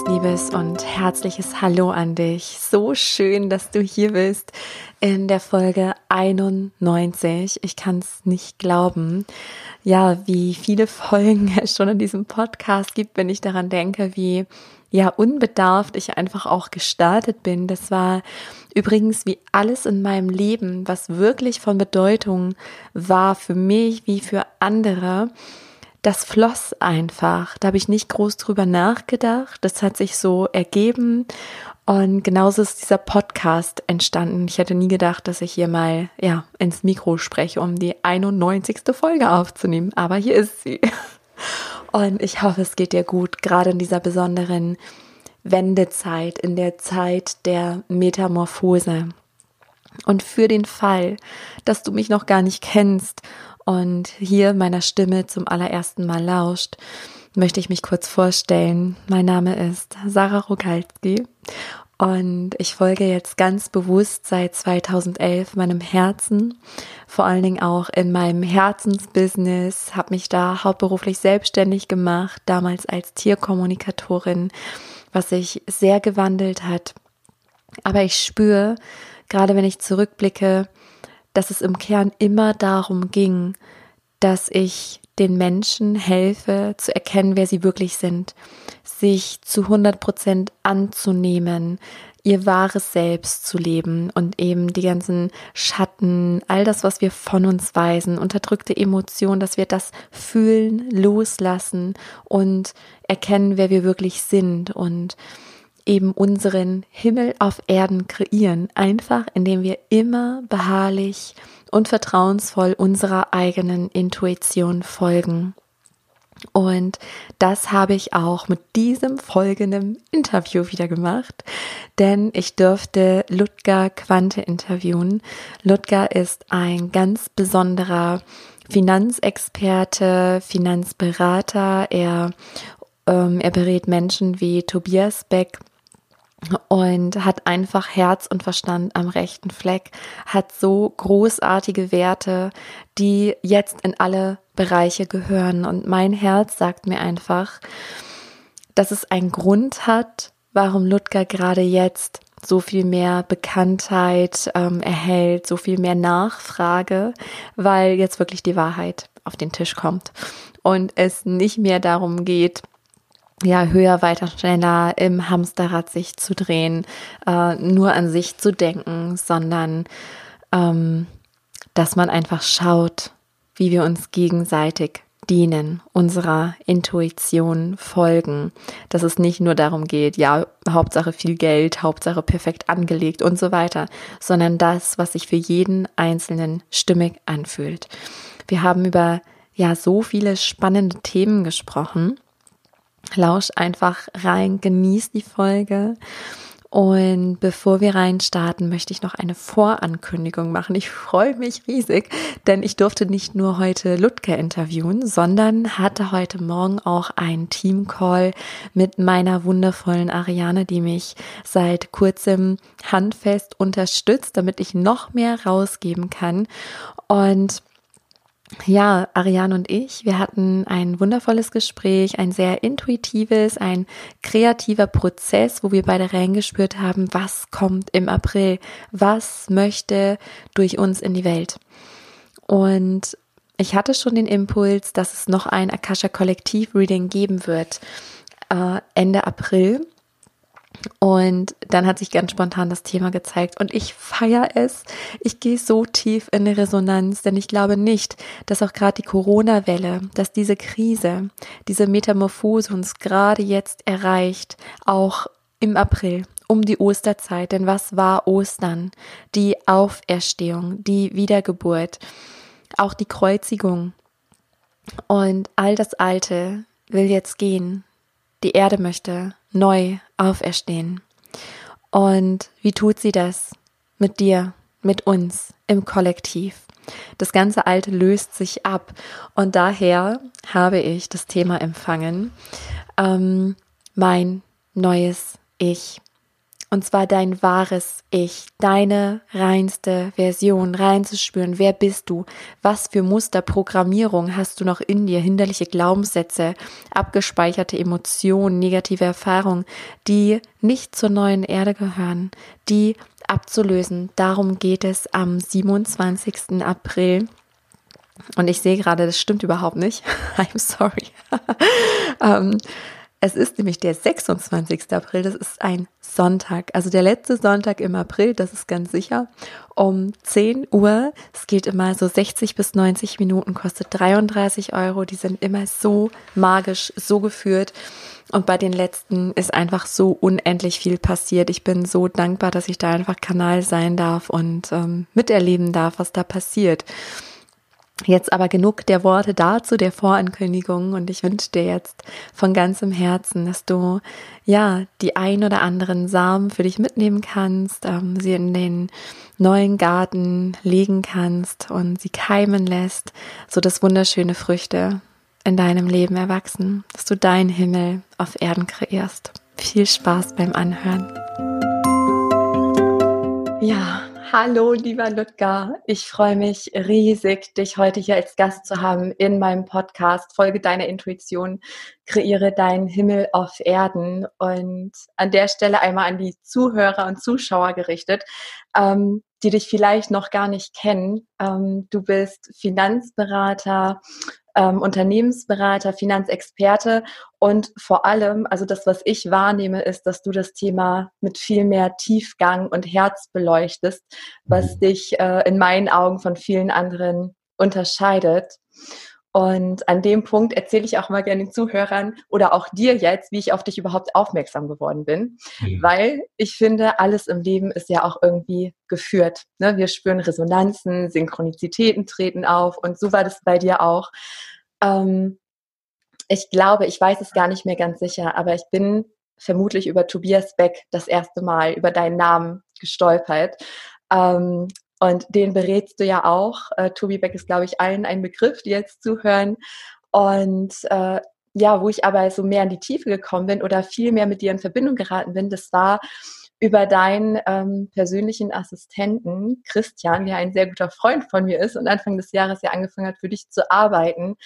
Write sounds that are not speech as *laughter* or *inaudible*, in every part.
ganz liebes und herzliches Hallo an dich. So schön, dass du hier bist in der Folge 91. Ich kann es nicht glauben. Ja, wie viele Folgen *laughs* es schon in diesem Podcast gibt, wenn ich daran denke, wie ja unbedarft ich einfach auch gestartet bin. Das war übrigens wie alles in meinem Leben, was wirklich von Bedeutung war für mich wie für andere das floss einfach. Da habe ich nicht groß drüber nachgedacht. Das hat sich so ergeben. Und genauso ist dieser Podcast entstanden. Ich hätte nie gedacht, dass ich hier mal ja, ins Mikro spreche, um die 91. Folge aufzunehmen. Aber hier ist sie. *laughs* Und ich hoffe, es geht dir gut, gerade in dieser besonderen Wendezeit, in der Zeit der Metamorphose. Und für den Fall, dass du mich noch gar nicht kennst und hier meiner Stimme zum allerersten Mal lauscht, möchte ich mich kurz vorstellen. Mein Name ist Sarah Rogalski und ich folge jetzt ganz bewusst seit 2011 meinem Herzen, vor allen Dingen auch in meinem Herzensbusiness, habe mich da hauptberuflich selbstständig gemacht, damals als Tierkommunikatorin, was sich sehr gewandelt hat. Aber ich spüre, gerade wenn ich zurückblicke, dass es im Kern immer darum ging, dass ich den Menschen helfe zu erkennen, wer sie wirklich sind, sich zu 100 Prozent anzunehmen, ihr wahres Selbst zu leben und eben die ganzen Schatten, all das, was wir von uns weisen, unterdrückte Emotionen, dass wir das fühlen, loslassen und erkennen, wer wir wirklich sind. Und eben unseren Himmel auf Erden kreieren, einfach indem wir immer beharrlich und vertrauensvoll unserer eigenen Intuition folgen. Und das habe ich auch mit diesem folgenden Interview wieder gemacht, denn ich durfte Ludger Quante interviewen. Ludger ist ein ganz besonderer Finanzexperte, Finanzberater. Er, ähm, er berät Menschen wie Tobias Beck und hat einfach Herz und Verstand am rechten Fleck, hat so großartige Werte, die jetzt in alle Bereiche gehören. Und mein Herz sagt mir einfach, dass es einen Grund hat, warum Ludger gerade jetzt so viel mehr Bekanntheit ähm, erhält, so viel mehr Nachfrage, weil jetzt wirklich die Wahrheit auf den Tisch kommt und es nicht mehr darum geht, ja, höher, weiter, schneller im Hamsterrad sich zu drehen, äh, nur an sich zu denken, sondern ähm, dass man einfach schaut, wie wir uns gegenseitig dienen, unserer Intuition folgen, dass es nicht nur darum geht, ja, Hauptsache viel Geld, Hauptsache perfekt angelegt und so weiter, sondern das, was sich für jeden Einzelnen stimmig anfühlt. Wir haben über ja so viele spannende Themen gesprochen Lausch einfach rein, genieß die Folge. Und bevor wir reinstarten, möchte ich noch eine Vorankündigung machen. Ich freue mich riesig, denn ich durfte nicht nur heute Ludger interviewen, sondern hatte heute Morgen auch einen Teamcall mit meiner wundervollen Ariane, die mich seit kurzem handfest unterstützt, damit ich noch mehr rausgeben kann. Und ja, Ariane und ich, wir hatten ein wundervolles Gespräch, ein sehr intuitives, ein kreativer Prozess, wo wir beide reingespürt haben, was kommt im April, was möchte durch uns in die Welt. Und ich hatte schon den Impuls, dass es noch ein Akasha Kollektiv Reading geben wird äh, Ende April. Und dann hat sich ganz spontan das Thema gezeigt und ich feiere es. Ich gehe so tief in die Resonanz, denn ich glaube nicht, dass auch gerade die Corona-Welle, dass diese Krise, diese Metamorphose uns gerade jetzt erreicht, auch im April, um die Osterzeit. Denn was war Ostern? Die Auferstehung, die Wiedergeburt, auch die Kreuzigung. Und all das Alte will jetzt gehen. Die Erde möchte neu auferstehen. Und wie tut sie das? Mit dir, mit uns, im Kollektiv. Das ganze Alte löst sich ab. Und daher habe ich das Thema empfangen, ähm, mein neues Ich. Und zwar dein wahres Ich, deine reinste Version, reinzuspüren. Wer bist du? Was für Musterprogrammierung hast du noch in dir? Hinderliche Glaubenssätze, abgespeicherte Emotionen, negative Erfahrungen, die nicht zur neuen Erde gehören, die abzulösen. Darum geht es am 27. April. Und ich sehe gerade, das stimmt überhaupt nicht. *laughs* I'm sorry. *laughs* ähm, es ist nämlich der 26. April, das ist ein Sonntag, also der letzte Sonntag im April, das ist ganz sicher, um 10 Uhr. Es geht immer so 60 bis 90 Minuten, kostet 33 Euro. Die sind immer so magisch, so geführt. Und bei den letzten ist einfach so unendlich viel passiert. Ich bin so dankbar, dass ich da einfach Kanal sein darf und ähm, miterleben darf, was da passiert. Jetzt aber genug der Worte dazu, der Vorankündigung. Und ich wünsche dir jetzt von ganzem Herzen, dass du ja die ein oder anderen Samen für dich mitnehmen kannst, ähm, sie in den neuen Garten legen kannst und sie keimen lässt, so dass wunderschöne Früchte in deinem Leben erwachsen, dass du deinen Himmel auf Erden kreierst. Viel Spaß beim Anhören. Ja, Hallo, lieber Ludger. Ich freue mich riesig, dich heute hier als Gast zu haben in meinem Podcast. Folge deiner Intuition, kreiere deinen Himmel auf Erden. Und an der Stelle einmal an die Zuhörer und Zuschauer gerichtet, ähm, die dich vielleicht noch gar nicht kennen. Ähm, du bist Finanzberater, ähm, Unternehmensberater, Finanzexperte und vor allem, also das, was ich wahrnehme, ist, dass du das Thema mit viel mehr Tiefgang und Herz beleuchtest, was mhm. dich äh, in meinen Augen von vielen anderen unterscheidet. Und an dem Punkt erzähle ich auch mal gerne den Zuhörern oder auch dir jetzt, wie ich auf dich überhaupt aufmerksam geworden bin. Mhm. Weil ich finde, alles im Leben ist ja auch irgendwie geführt. Ne? Wir spüren Resonanzen, Synchronizitäten treten auf und so war das bei dir auch. Ähm, ich glaube, ich weiß es gar nicht mehr ganz sicher, aber ich bin vermutlich über Tobias Beck das erste Mal über deinen Namen gestolpert. Ähm, und den berätst du ja auch. Äh, Tobi Beck ist, glaube ich, allen ein Begriff, die jetzt zuhören. Und äh, ja, wo ich aber so mehr in die Tiefe gekommen bin oder viel mehr mit dir in Verbindung geraten bin, das war über deinen ähm, persönlichen Assistenten Christian, der ein sehr guter Freund von mir ist und Anfang des Jahres ja angefangen hat, für dich zu arbeiten.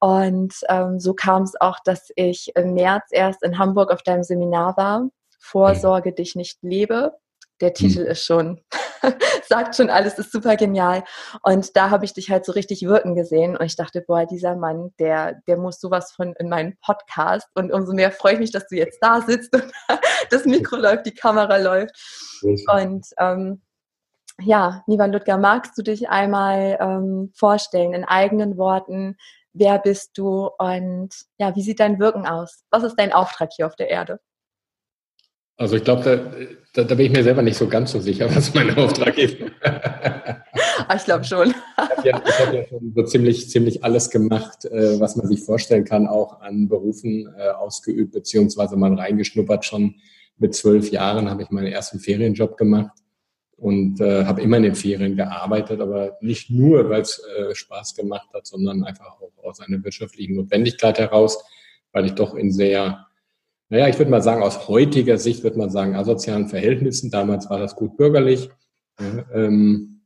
Und ähm, so kam es auch, dass ich im März erst in Hamburg auf deinem Seminar war. Vorsorge dich nicht lebe. Der Titel hm. ist schon *laughs* sagt schon alles, ist super genial. Und da habe ich dich halt so richtig wirken gesehen und ich dachte, boah, dieser Mann, der, der muss sowas von in meinen Podcast und umso mehr freue ich mich, dass du jetzt da sitzt und *laughs* das Mikro läuft, die Kamera läuft. Und ähm, ja, Nivan Ludger, magst du dich einmal ähm, vorstellen in eigenen Worten? Wer bist du und ja, wie sieht dein Wirken aus? Was ist dein Auftrag hier auf der Erde? Also ich glaube, da, da, da, bin ich mir selber nicht so ganz so sicher, *laughs* was mein Auftrag ist. Ah, ich glaube schon. ich habe ja, hab ja, schon so ziemlich, ziemlich alles gemacht, äh, was man sich vorstellen kann, auch an Berufen äh, ausgeübt, beziehungsweise mal reingeschnuppert. Schon mit zwölf Jahren habe ich meinen ersten Ferienjob gemacht und äh, habe immer in den Ferien gearbeitet, aber nicht nur, weil es äh, Spaß gemacht hat, sondern einfach auch aus einer wirtschaftlichen Notwendigkeit heraus, weil ich doch in sehr naja, ich würde mal sagen, aus heutiger Sicht würde man sagen, asozialen Verhältnissen. Damals war das gut bürgerlich. Ähm,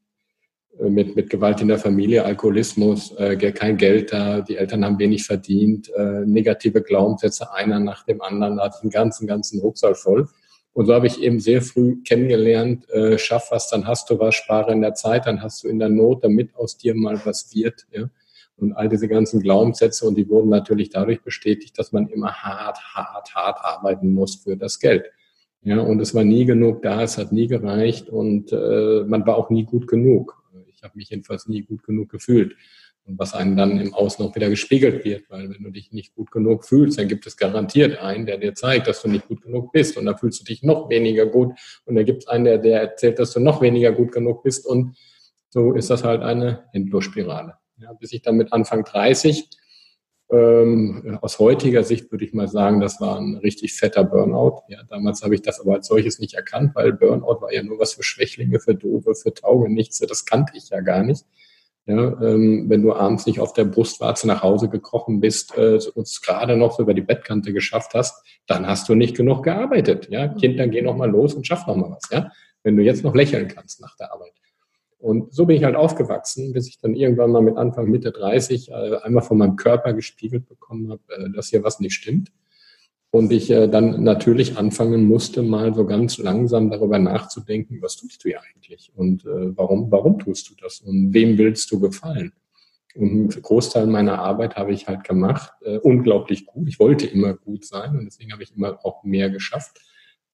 mit, mit Gewalt in der Familie, Alkoholismus, äh, kein Geld da, die Eltern haben wenig verdient, äh, negative Glaubenssätze, einer nach dem anderen, da hatte ich einen ganzen, ganzen Rucksack voll. Und so habe ich eben sehr früh kennengelernt, äh, schaff was, dann hast du was, spare in der Zeit, dann hast du in der Not, damit aus dir mal was wird. Ja? Und all diese ganzen Glaubenssätze und die wurden natürlich dadurch bestätigt, dass man immer hart, hart, hart arbeiten muss für das Geld. Ja, und es war nie genug da, es hat nie gereicht und äh, man war auch nie gut genug. Ich habe mich jedenfalls nie gut genug gefühlt. Und was einem dann im Außen auch wieder gespiegelt wird, weil wenn du dich nicht gut genug fühlst, dann gibt es garantiert einen, der dir zeigt, dass du nicht gut genug bist und dann fühlst du dich noch weniger gut und dann gibt es einen, der, der erzählt, dass du noch weniger gut genug bist und so ist das halt eine Endlosspirale. Ja, bis ich dann mit Anfang 30, ähm, aus heutiger Sicht würde ich mal sagen, das war ein richtig fetter Burnout. Ja, damals habe ich das aber als solches nicht erkannt, weil Burnout war ja nur was für Schwächlinge, für Doofe, für Taugenichtse. Das kannte ich ja gar nicht. Ja, ähm, wenn du abends nicht auf der Brustwarze nach Hause gekrochen bist äh, und es gerade noch so über die Bettkante geschafft hast, dann hast du nicht genug gearbeitet. Ja, Kind, dann geh noch mal los und schaff noch mal was. Ja, wenn du jetzt noch lächeln kannst nach der Arbeit. Und so bin ich halt aufgewachsen, bis ich dann irgendwann mal mit Anfang, Mitte 30 äh, einmal von meinem Körper gespiegelt bekommen habe, äh, dass hier was nicht stimmt. Und ich äh, dann natürlich anfangen musste, mal so ganz langsam darüber nachzudenken, was tust du hier eigentlich und äh, warum, warum tust du das und wem willst du gefallen? Und einen Großteil meiner Arbeit habe ich halt gemacht, äh, unglaublich gut. Ich wollte immer gut sein und deswegen habe ich immer auch mehr geschafft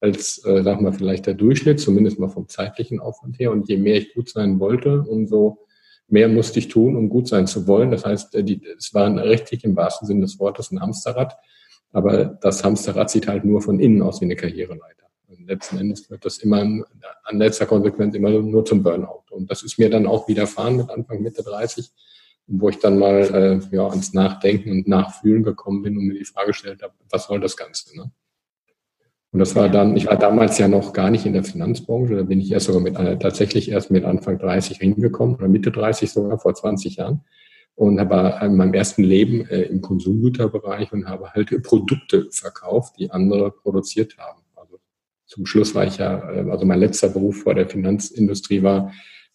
als, äh, sag mal, vielleicht der Durchschnitt, zumindest mal vom zeitlichen Aufwand her. Und je mehr ich gut sein wollte, umso mehr musste ich tun, um gut sein zu wollen. Das heißt, äh, die, es war richtig im wahrsten Sinne des Wortes ein Hamsterrad. Aber das Hamsterrad sieht halt nur von innen aus wie eine Karriereleiter. Und letzten Endes wird das immer an letzter Konsequenz immer nur zum Burnout. Und das ist mir dann auch widerfahren mit Anfang, Mitte 30, wo ich dann mal äh, ja, ans Nachdenken und Nachfühlen gekommen bin und mir die Frage gestellt habe, was soll das Ganze? Ne? Und das war dann, ich war damals ja noch gar nicht in der Finanzbranche, da bin ich erst sogar mit, äh, tatsächlich erst mit Anfang 30 hingekommen oder Mitte 30 sogar, vor 20 Jahren. Und habe in meinem ersten Leben äh, im Konsumgüterbereich und habe halt Produkte verkauft, die andere produziert haben. Also zum Schluss war ich ja, äh, also mein letzter Beruf vor der Finanzindustrie war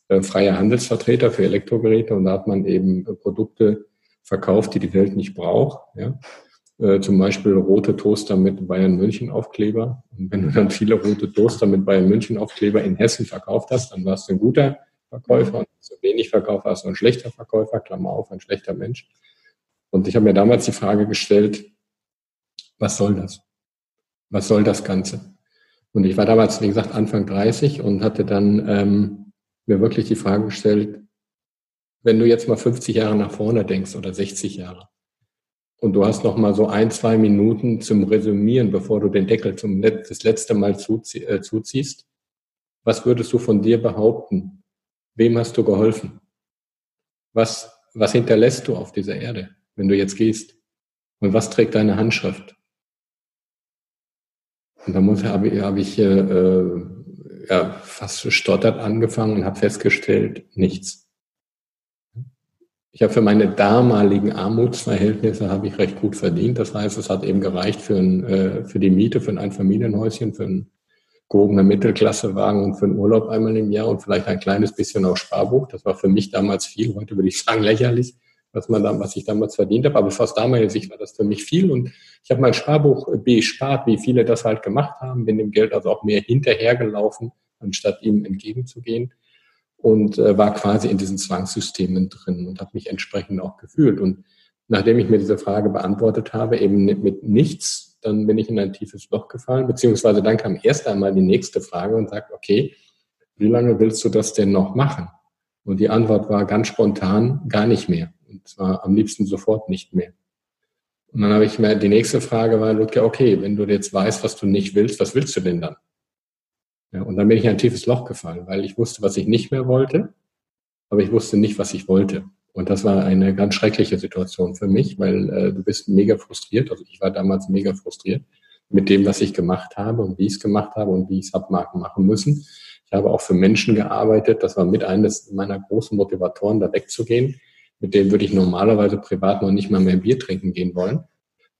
äh, freier Handelsvertreter für Elektrogeräte und da hat man eben äh, Produkte verkauft, die die Welt nicht braucht. Ja? Äh, zum Beispiel rote Toaster mit Bayern München Aufkleber. Und wenn du dann viele rote Toaster mit Bayern München Aufkleber in Hessen verkauft hast, dann warst du ein guter Verkäufer. Und so wenig verkauft hast du ein schlechter Verkäufer, Klammer auf, ein schlechter Mensch. Und ich habe mir damals die Frage gestellt, was soll das? Was soll das Ganze? Und ich war damals, wie gesagt, Anfang 30 und hatte dann ähm, mir wirklich die Frage gestellt, wenn du jetzt mal 50 Jahre nach vorne denkst oder 60 Jahre, und du hast noch mal so ein, zwei Minuten zum Resümieren, bevor du den Deckel zum Let das letzte Mal zuzie äh, zuziehst. Was würdest du von dir behaupten? Wem hast du geholfen? Was, was hinterlässt du auf dieser Erde, wenn du jetzt gehst? Und was trägt deine Handschrift? Und da habe, habe ich äh, ja, fast stottert angefangen und habe festgestellt, nichts. Ich habe für meine damaligen Armutsverhältnisse habe ich recht gut verdient. Das heißt, es hat eben gereicht für, ein, äh, für die Miete, für ein Einfamilienhäuschen, für einen gehobener Mittelklassewagen und für einen Urlaub einmal im Jahr und vielleicht ein kleines bisschen auf Sparbuch. Das war für mich damals viel. Heute würde ich sagen lächerlich, was man da, was ich damals verdient habe. Aber fast damals Sicht war das für mich viel. Und ich habe mein Sparbuch bespart, wie viele das halt gemacht haben. Bin dem Geld also auch mehr hinterhergelaufen, anstatt ihm entgegenzugehen und äh, war quasi in diesen Zwangssystemen drin und habe mich entsprechend auch gefühlt. Und nachdem ich mir diese Frage beantwortet habe, eben mit nichts, dann bin ich in ein tiefes Loch gefallen, beziehungsweise dann kam erst einmal die nächste Frage und sagt, okay, wie lange willst du das denn noch machen? Und die Antwort war ganz spontan, gar nicht mehr. Und zwar am liebsten sofort nicht mehr. Und dann habe ich mir, die nächste Frage war, Ludger, okay, wenn du jetzt weißt, was du nicht willst, was willst du denn dann? Ja, und dann bin ich in ein tiefes Loch gefallen, weil ich wusste, was ich nicht mehr wollte, aber ich wusste nicht, was ich wollte. Und das war eine ganz schreckliche Situation für mich, weil äh, du bist mega frustriert. Also ich war damals mega frustriert mit dem, was ich gemacht habe und wie ich es gemacht habe und wie ich es habe machen müssen. Ich habe auch für Menschen gearbeitet. Das war mit eines meiner großen Motivatoren, da wegzugehen. Mit denen würde ich normalerweise privat noch nicht mal mehr Bier trinken gehen wollen.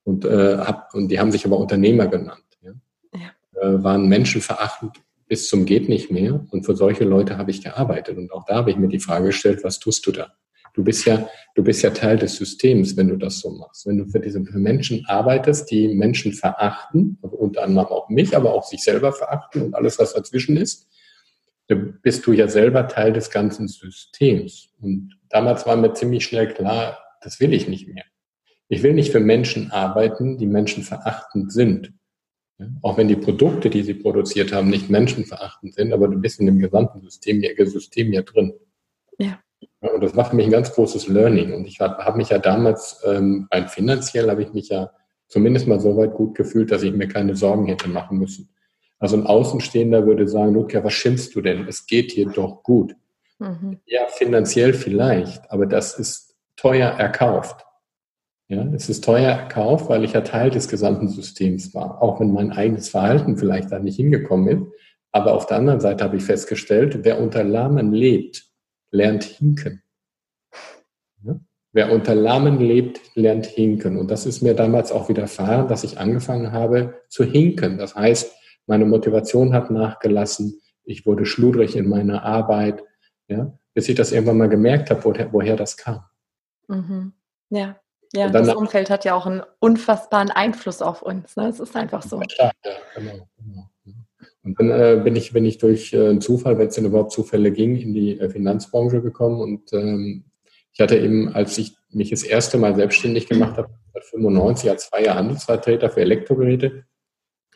Und, äh, hab, und die haben sich aber Unternehmer genannt. Ja? ja. Äh, waren menschenverachtend bis zum geht nicht mehr. Und für solche Leute habe ich gearbeitet. Und auch da habe ich mir die Frage gestellt, was tust du da? Du bist ja, du bist ja Teil des Systems, wenn du das so machst. Wenn du für diese Menschen arbeitest, die Menschen verachten, also unter anderem auch mich, aber auch sich selber verachten und alles, was dazwischen ist, dann bist du ja selber Teil des ganzen Systems. Und damals war mir ziemlich schnell klar, das will ich nicht mehr. Ich will nicht für Menschen arbeiten, die Menschen verachtend sind. Auch wenn die Produkte, die sie produziert haben, nicht menschenverachtend sind, aber du bist in dem gesamten System, System ja drin. Ja. Und das war für mich ein ganz großes Learning. Und ich habe hab mich ja damals, ähm, rein finanziell, habe ich mich ja zumindest mal so weit gut gefühlt, dass ich mir keine Sorgen hätte machen müssen. Also ein Außenstehender würde sagen, Luca, was schimpfst du denn? Es geht hier doch gut. Mhm. Ja, finanziell vielleicht, aber das ist teuer erkauft. Ja, es ist teuer erkauft, weil ich ja Teil des gesamten Systems war, auch wenn mein eigenes Verhalten vielleicht da nicht hingekommen ist. Aber auf der anderen Seite habe ich festgestellt, wer unter Lahmen lebt, lernt hinken. Ja? Wer unter Lahmen lebt, lernt hinken. Und das ist mir damals auch widerfahren, dass ich angefangen habe zu hinken. Das heißt, meine Motivation hat nachgelassen. Ich wurde schludrig in meiner Arbeit, ja, bis ich das irgendwann mal gemerkt habe, woher, woher das kam. Mhm. Ja, ja, das Umfeld hat ja auch einen unfassbaren Einfluss auf uns. Ne? Es ist einfach so. Ja, genau, genau. Und dann äh, bin ich, bin ich durch äh, einen Zufall, wenn es denn überhaupt Zufälle ging, in die äh, Finanzbranche gekommen. Und ähm, ich hatte eben, als ich mich das erste Mal selbstständig gemacht habe, 95 als freier Handelsvertreter für Elektrogeräte.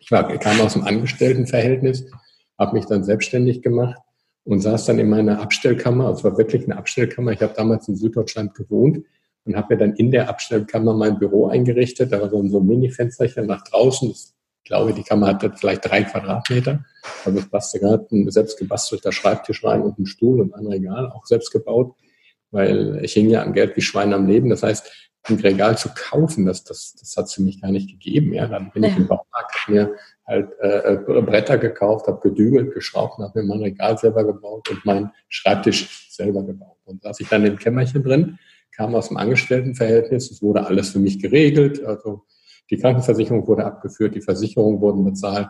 Ich war, kam aus dem Angestelltenverhältnis, habe mich dann selbstständig gemacht und saß dann in meiner Abstellkammer. Es war wirklich eine Abstellkammer. Ich habe damals in Süddeutschland gewohnt und habe mir dann in der Abstellkammer mein Büro eingerichtet. Da war so ein Mini-Fensterchen nach draußen. Ich glaube, die Kammer hatte vielleicht drei Quadratmeter. Also es passte gerade ein selbst gebastelter Schreibtisch rein und ein Stuhl und ein Regal, auch selbst gebaut, weil ich hing ja am Geld wie Schwein am Leben. Das heißt, ein Regal zu kaufen, das, das, das hat es für mich gar nicht gegeben. Ja, dann bin ja. ich im Baumarkt, mir halt äh, äh, Bretter gekauft, habe gedübelt, geschraubt habe mir mein Regal selber gebaut und meinen Schreibtisch selber gebaut. Und da saß ich dann im Kämmerchen drin, kam aus dem Angestelltenverhältnis, es wurde alles für mich geregelt, also die Krankenversicherung wurde abgeführt, die Versicherungen wurden bezahlt.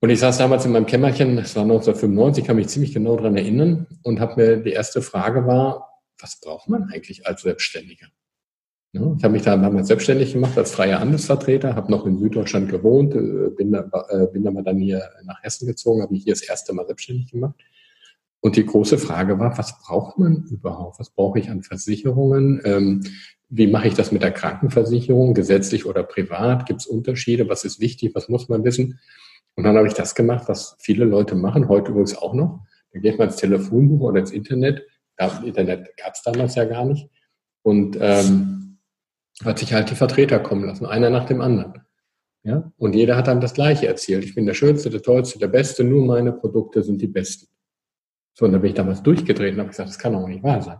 Und ich saß damals in meinem Kämmerchen, das war 1995, kann mich ziemlich genau daran erinnern und habe mir die erste Frage war, was braucht man eigentlich als Selbstständiger? Ich habe mich da damals selbstständig gemacht als freier Handelsvertreter, habe noch in Süddeutschland gewohnt, äh, bin, da, äh, bin aber dann hier nach Hessen gezogen, habe mich hier das erste Mal selbstständig gemacht. Und die große Frage war, was braucht man überhaupt? Was brauche ich an Versicherungen? Ähm, wie mache ich das mit der Krankenversicherung, gesetzlich oder privat? Gibt es Unterschiede? Was ist wichtig? Was muss man wissen? Und dann habe ich das gemacht, was viele Leute machen, heute übrigens auch noch. Da geht man ins Telefonbuch oder ins Internet. Das Internet gab es damals ja gar nicht. Und ähm, hat sich halt die Vertreter kommen lassen, einer nach dem anderen. Ja? Und jeder hat dann das Gleiche erzählt. Ich bin der Schönste, der Tollste, der Beste, nur meine Produkte sind die besten. So, und da bin ich damals durchgedreht und habe gesagt, das kann doch nicht wahr sein.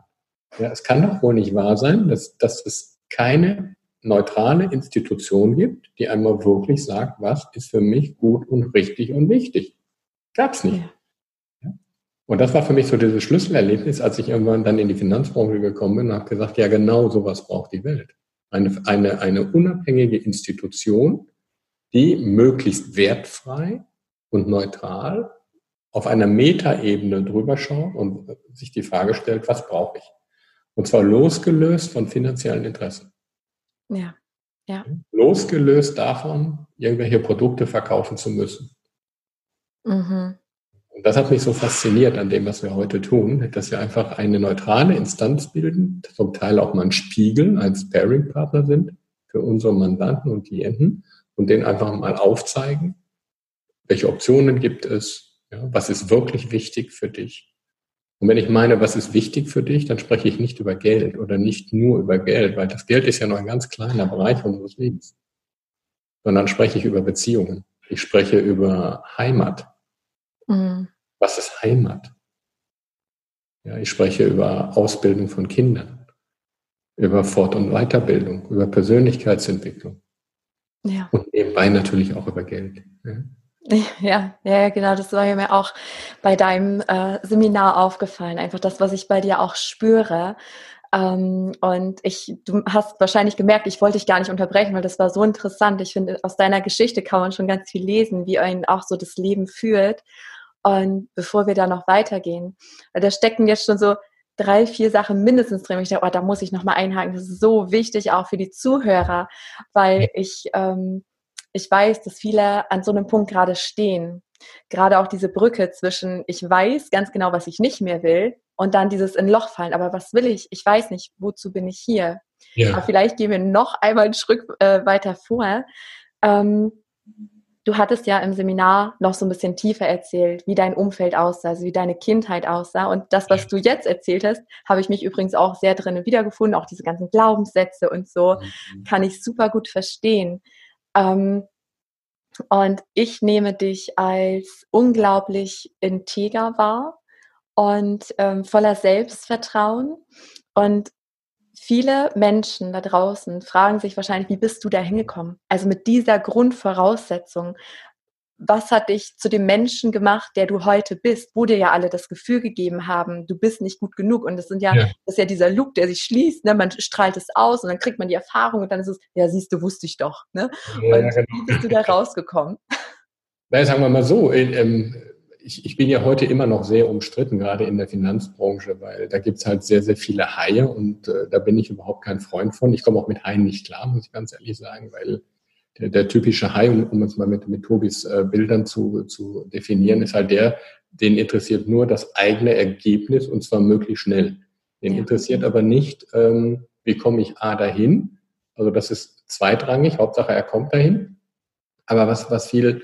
Ja, es kann doch wohl nicht wahr sein, dass, dass es keine neutrale Institution gibt, die einmal wirklich sagt, was ist für mich gut und richtig und wichtig. Gab's nicht. Ja. Und das war für mich so dieses Schlüsselerlebnis, als ich irgendwann dann in die Finanzbranche gekommen bin und habe gesagt, ja genau sowas braucht die Welt. Eine, eine, eine unabhängige Institution, die möglichst wertfrei und neutral auf einer Metaebene drüber schaut und sich die Frage stellt, was brauche ich? Und zwar losgelöst von finanziellen Interessen. Ja, ja. Losgelöst davon, irgendwelche Produkte verkaufen zu müssen. Mhm. Und das hat mich so fasziniert an dem, was wir heute tun, dass wir einfach eine neutrale Instanz bilden, zum Teil auch mal ein Spiegel als Pairing-Partner sind für unsere Mandanten und Klienten und denen einfach mal aufzeigen, welche Optionen gibt es, ja, was ist wirklich wichtig für dich? Und wenn ich meine, was ist wichtig für dich, dann spreche ich nicht über Geld oder nicht nur über Geld, weil das Geld ist ja nur ein ganz kleiner Bereich unseres Lebens. Sondern spreche ich über Beziehungen. Ich spreche über Heimat. Mhm. Was ist Heimat? Ja, ich spreche über Ausbildung von Kindern, über Fort- und Weiterbildung, über Persönlichkeitsentwicklung. Ja. Und nebenbei natürlich auch über Geld. Ja. *laughs* Ja, ja, genau, das war mir auch bei deinem äh, Seminar aufgefallen. Einfach das, was ich bei dir auch spüre. Ähm, und ich, du hast wahrscheinlich gemerkt, ich wollte dich gar nicht unterbrechen, weil das war so interessant. Ich finde, aus deiner Geschichte kann man schon ganz viel lesen, wie einen auch so das Leben führt. Und bevor wir da noch weitergehen, da stecken jetzt schon so drei, vier Sachen mindestens drin. Ich dachte, oh, da muss ich nochmal einhaken. Das ist so wichtig auch für die Zuhörer, weil ich ähm, ich weiß, dass viele an so einem Punkt gerade stehen. Gerade auch diese Brücke zwischen, ich weiß ganz genau, was ich nicht mehr will, und dann dieses in Loch fallen. Aber was will ich? Ich weiß nicht, wozu bin ich hier? Ja. Aber vielleicht gehen wir noch einmal einen Schritt äh, weiter vor. Ähm, du hattest ja im Seminar noch so ein bisschen tiefer erzählt, wie dein Umfeld aussah, also wie deine Kindheit aussah. Und das, was du jetzt erzählt hast, habe ich mich übrigens auch sehr drinnen wiedergefunden. Auch diese ganzen Glaubenssätze und so mhm. kann ich super gut verstehen. Ähm, und ich nehme dich als unglaublich integer wahr und ähm, voller Selbstvertrauen. Und viele Menschen da draußen fragen sich wahrscheinlich, wie bist du da hingekommen? Also mit dieser Grundvoraussetzung. Was hat dich zu dem Menschen gemacht, der du heute bist, wo dir ja alle das Gefühl gegeben haben, du bist nicht gut genug. Und das sind ja, ja. das ist ja dieser Look, der sich schließt, ne? man strahlt es aus und dann kriegt man die Erfahrung und dann ist es, ja, siehst du, wusste ich doch. Ne? Ja, und genau. wie bist du da rausgekommen? Na, sagen wir mal so, ähm, ich, ich bin ja heute immer noch sehr umstritten, gerade in der Finanzbranche, weil da gibt's halt sehr, sehr viele Haie und äh, da bin ich überhaupt kein Freund von. Ich komme auch mit Haien nicht klar, muss ich ganz ehrlich sagen, weil der, der typische Hai, um, um uns mal mit, mit Tobis äh, Bildern zu, zu definieren, ist halt der, den interessiert nur das eigene Ergebnis und zwar möglichst schnell. Den ja. interessiert aber nicht, ähm, wie komme ich A dahin. Also das ist zweitrangig, Hauptsache er kommt dahin. Aber was, was viel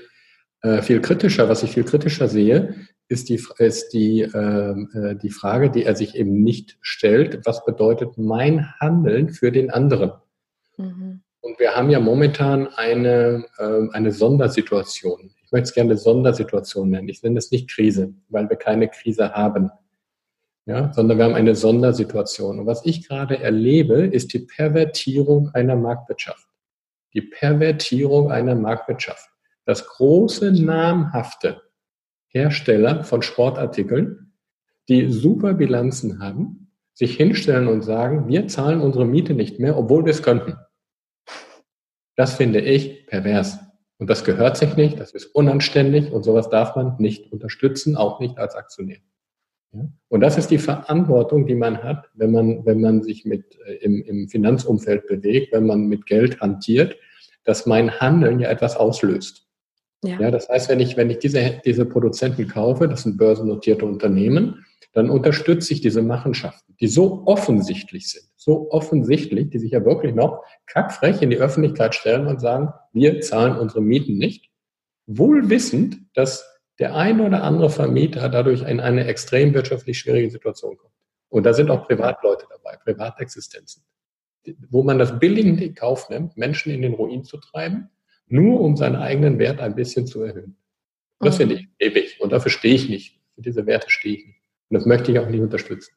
äh, viel kritischer, was ich viel kritischer sehe, ist die, ist die, ähm, äh, die Frage, die er sich eben nicht stellt, was bedeutet mein Handeln für den anderen? Mhm. Wir haben ja momentan eine, äh, eine Sondersituation. Ich möchte es gerne Sondersituation nennen. Ich nenne es nicht Krise, weil wir keine Krise haben. Ja, sondern wir haben eine Sondersituation. Und was ich gerade erlebe, ist die Pervertierung einer Marktwirtschaft. Die Pervertierung einer Marktwirtschaft dass große namhafte Hersteller von Sportartikeln, die super Bilanzen haben, sich hinstellen und sagen, wir zahlen unsere Miete nicht mehr, obwohl wir es könnten. Das finde ich pervers. Und das gehört sich nicht, das ist unanständig und sowas darf man nicht unterstützen, auch nicht als Aktionär. Ja? Und das ist die Verantwortung, die man hat, wenn man, wenn man sich mit, äh, im, im Finanzumfeld bewegt, wenn man mit Geld hantiert, dass mein Handeln ja etwas auslöst. Ja. ja, das heißt, wenn ich, wenn ich diese, diese Produzenten kaufe, das sind börsennotierte Unternehmen, dann unterstütze ich diese Machenschaften, die so offensichtlich sind, so offensichtlich, die sich ja wirklich noch kackfrech in die Öffentlichkeit stellen und sagen, wir zahlen unsere Mieten nicht, wohl wissend, dass der ein oder andere Vermieter dadurch in eine extrem wirtschaftlich schwierige Situation kommt. Und da sind auch Privatleute dabei, Privatexistenzen, wo man das billigend in Kauf nimmt, Menschen in den Ruin zu treiben nur um seinen eigenen Wert ein bisschen zu erhöhen. Das mhm. finde ich ewig und dafür stehe ich nicht. Für diese Werte stehe ich nicht. Und das möchte ich auch nicht unterstützen.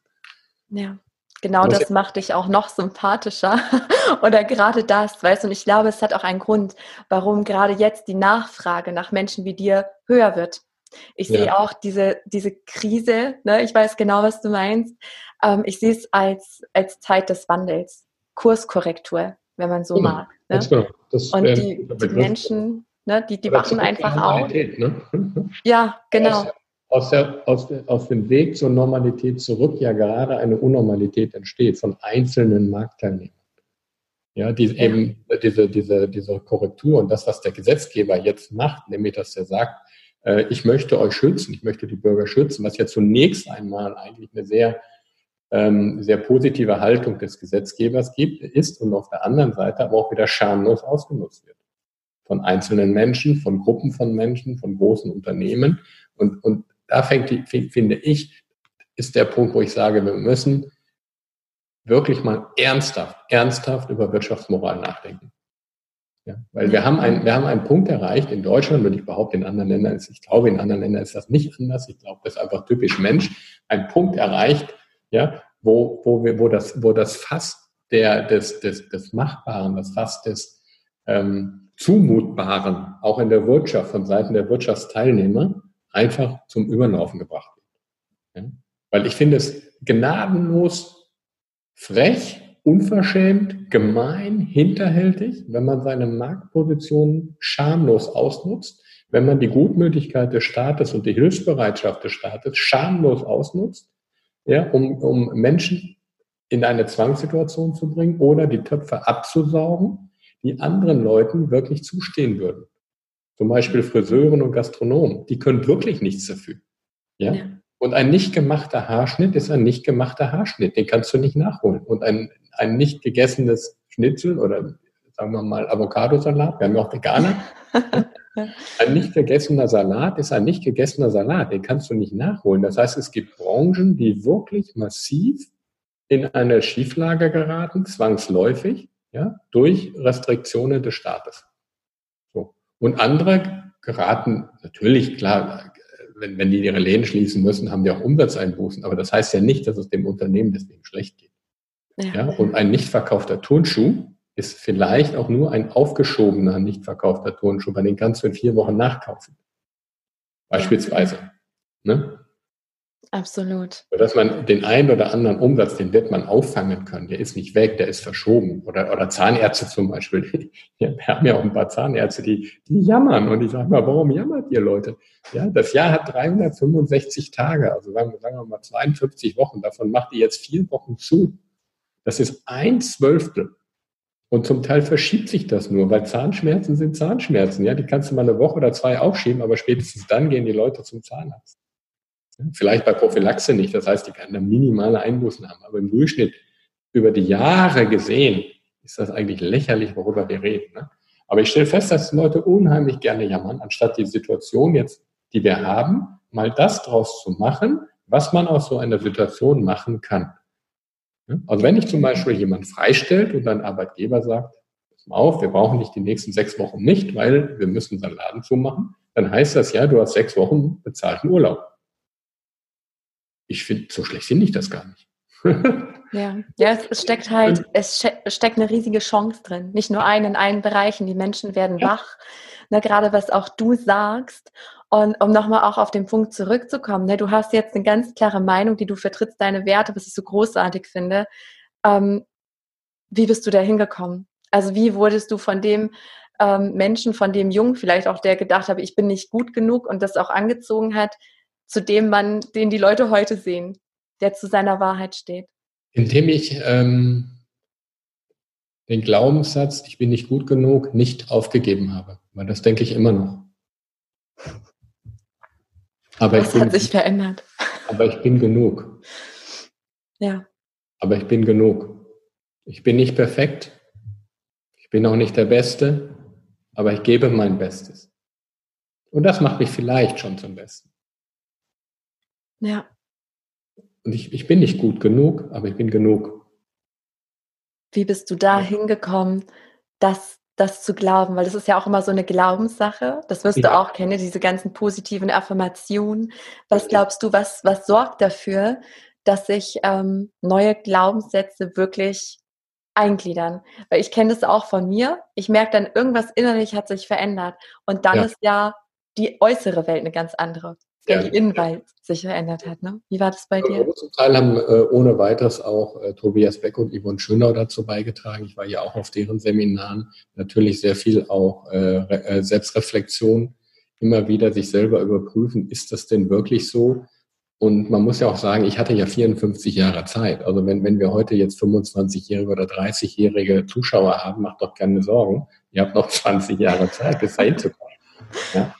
Ja, genau das macht dich auch noch sympathischer. *laughs* Oder gerade das, weißt du, und ich glaube, es hat auch einen Grund, warum gerade jetzt die Nachfrage nach Menschen wie dir höher wird. Ich ja. sehe auch diese, diese Krise, ne? ich weiß genau, was du meinst. Ähm, ich sehe es als, als Zeit des Wandels, Kurskorrektur, wenn man so genau. mag. Ne? Genau. Das und die, die Menschen, ne, die, die wachen einfach auf. Ne? *laughs* Ja, genau. Aus, der, aus, der, aus dem Weg zur Normalität zurück ja gerade eine Unnormalität entsteht von einzelnen Marktteilnehmern. Ja, die ja. eben diese, diese, diese Korrektur und das, was der Gesetzgeber jetzt macht, nämlich dass er sagt, äh, ich möchte euch schützen, ich möchte die Bürger schützen, was ja zunächst einmal eigentlich eine sehr ähm, sehr positive Haltung des Gesetzgebers gibt, ist und auf der anderen Seite aber auch wieder schamlos ausgenutzt wird. Von einzelnen Menschen, von Gruppen von Menschen, von großen Unternehmen. Und, und da fängt die, finde ich, ist der Punkt, wo ich sage, wir müssen wirklich mal ernsthaft, ernsthaft über Wirtschaftsmoral nachdenken. Ja, weil wir haben, ein, wir haben einen Punkt erreicht in Deutschland und ich behaupte in anderen Ländern, ist, ich glaube in anderen Ländern ist das nicht anders. Ich glaube, das ist einfach typisch Mensch. Ein Punkt erreicht, ja, wo, wo, wir, wo, das, wo das Fass der, des, des, des Machbaren, das Fass des ähm, Zumutbaren, auch in der Wirtschaft, von Seiten der Wirtschaftsteilnehmer, einfach zum Überlaufen gebracht wird. Ja? Weil ich finde es gnadenlos frech, unverschämt, gemein, hinterhältig, wenn man seine Marktposition schamlos ausnutzt, wenn man die Gutmütigkeit des Staates und die Hilfsbereitschaft des Staates schamlos ausnutzt ja, um, um Menschen in eine Zwangssituation zu bringen oder die Töpfe abzusaugen, die anderen Leuten wirklich zustehen würden. Zum Beispiel Friseuren und Gastronomen, die können wirklich nichts dafür. Ja? ja. Und ein nicht gemachter Haarschnitt ist ein nicht gemachter Haarschnitt, den kannst du nicht nachholen. Und ein, ein nicht gegessenes Schnitzel oder sagen wir mal Avocadosalat, wir haben ja auch Veganer, *laughs* Ein nicht gegessener Salat ist ein nicht gegessener Salat, den kannst du nicht nachholen. Das heißt, es gibt Branchen, die wirklich massiv in eine Schieflage geraten, zwangsläufig, ja, durch Restriktionen des Staates. So. Und andere geraten natürlich, klar, wenn, wenn die ihre Läden schließen müssen, haben die auch Umsatzeinbußen. Aber das heißt ja nicht, dass es dem Unternehmen deswegen schlecht geht. Ja. ja und ein nicht verkaufter Turnschuh ist vielleicht auch nur ein aufgeschobener, nicht verkaufter Turnschuh, bei den kannst du in vier Wochen nachkaufen. Beispielsweise. Ne? Absolut. Dass man den einen oder anderen Umsatz, den wird man auffangen können. Der ist nicht weg, der ist verschoben. Oder, oder Zahnärzte zum Beispiel. *laughs* Wir haben ja auch ein paar Zahnärzte, die, die jammern. Und ich sage mal, warum jammert ihr Leute? Ja, das Jahr hat 365 Tage, also sagen, sagen wir mal 52 Wochen. Davon macht ihr jetzt vier Wochen zu. Das ist ein Zwölftel. Und zum Teil verschiebt sich das nur, weil Zahnschmerzen sind Zahnschmerzen. Ja, die kannst du mal eine Woche oder zwei aufschieben, aber spätestens dann gehen die Leute zum Zahnarzt. Vielleicht bei Prophylaxe nicht, das heißt, die kann dann minimale Einbußen haben, aber im Durchschnitt über die Jahre gesehen ist das eigentlich lächerlich, worüber wir reden. Ne? Aber ich stelle fest, dass die Leute unheimlich gerne jammern, anstatt die Situation jetzt, die wir haben, mal das draus zu machen, was man aus so einer Situation machen kann. Also wenn ich zum Beispiel jemand freistellt und ein Arbeitgeber sagt, pass mal auf, wir brauchen dich die nächsten sechs Wochen nicht, weil wir müssen unseren Laden zumachen, dann heißt das ja, du hast sechs Wochen bezahlten Urlaub ich finde, so schlecht finde ich das gar nicht. *laughs* ja, ja, es steckt halt, es steckt eine riesige Chance drin. Nicht nur einen in allen Bereichen. Die Menschen werden ja. wach. Ne, gerade was auch du sagst. Und um nochmal auch auf den Punkt zurückzukommen, ne, du hast jetzt eine ganz klare Meinung, die du vertrittst, deine Werte, was ich so großartig finde. Ähm, wie bist du da hingekommen? Also wie wurdest du von dem ähm, Menschen, von dem Jungen vielleicht auch, der gedacht habe, ich bin nicht gut genug und das auch angezogen hat, zu dem Mann, den die Leute heute sehen, der zu seiner Wahrheit steht? Indem ich ähm, den Glaubenssatz, ich bin nicht gut genug, nicht aufgegeben habe. Weil das denke ich immer noch. Aber das bin, hat sich verändert. Aber ich bin genug. Ja. Aber ich bin genug. Ich bin nicht perfekt. Ich bin auch nicht der Beste. Aber ich gebe mein Bestes. Und das macht mich vielleicht schon zum Besten. Ja. Und ich, ich bin nicht gut genug, aber ich bin genug. Wie bist du da hingekommen, das, das zu glauben? Weil das ist ja auch immer so eine Glaubenssache. Das wirst ja. du auch kennen, diese ganzen positiven Affirmationen. Was glaubst du, was, was sorgt dafür, dass sich ähm, neue Glaubenssätze wirklich eingliedern? Weil ich kenne das auch von mir. Ich merke dann, irgendwas innerlich hat sich verändert. Und dann ja. ist ja die äußere Welt eine ganz andere der ja. die Innenwelt sich verändert hat. Ne? Wie war das bei dir? Zum Teil haben äh, ohne weiteres auch äh, Tobias Beck und Yvonne Schönau dazu beigetragen. Ich war ja auch auf deren Seminaren. Natürlich sehr viel auch äh, äh, Selbstreflexion, immer wieder sich selber überprüfen, ist das denn wirklich so? Und man muss ja auch sagen, ich hatte ja 54 Jahre Zeit. Also wenn, wenn wir heute jetzt 25-jährige oder 30-jährige Zuschauer haben, macht doch keine Sorgen. Ihr habt noch 20 Jahre Zeit, bis dahin zu kommen. Ja?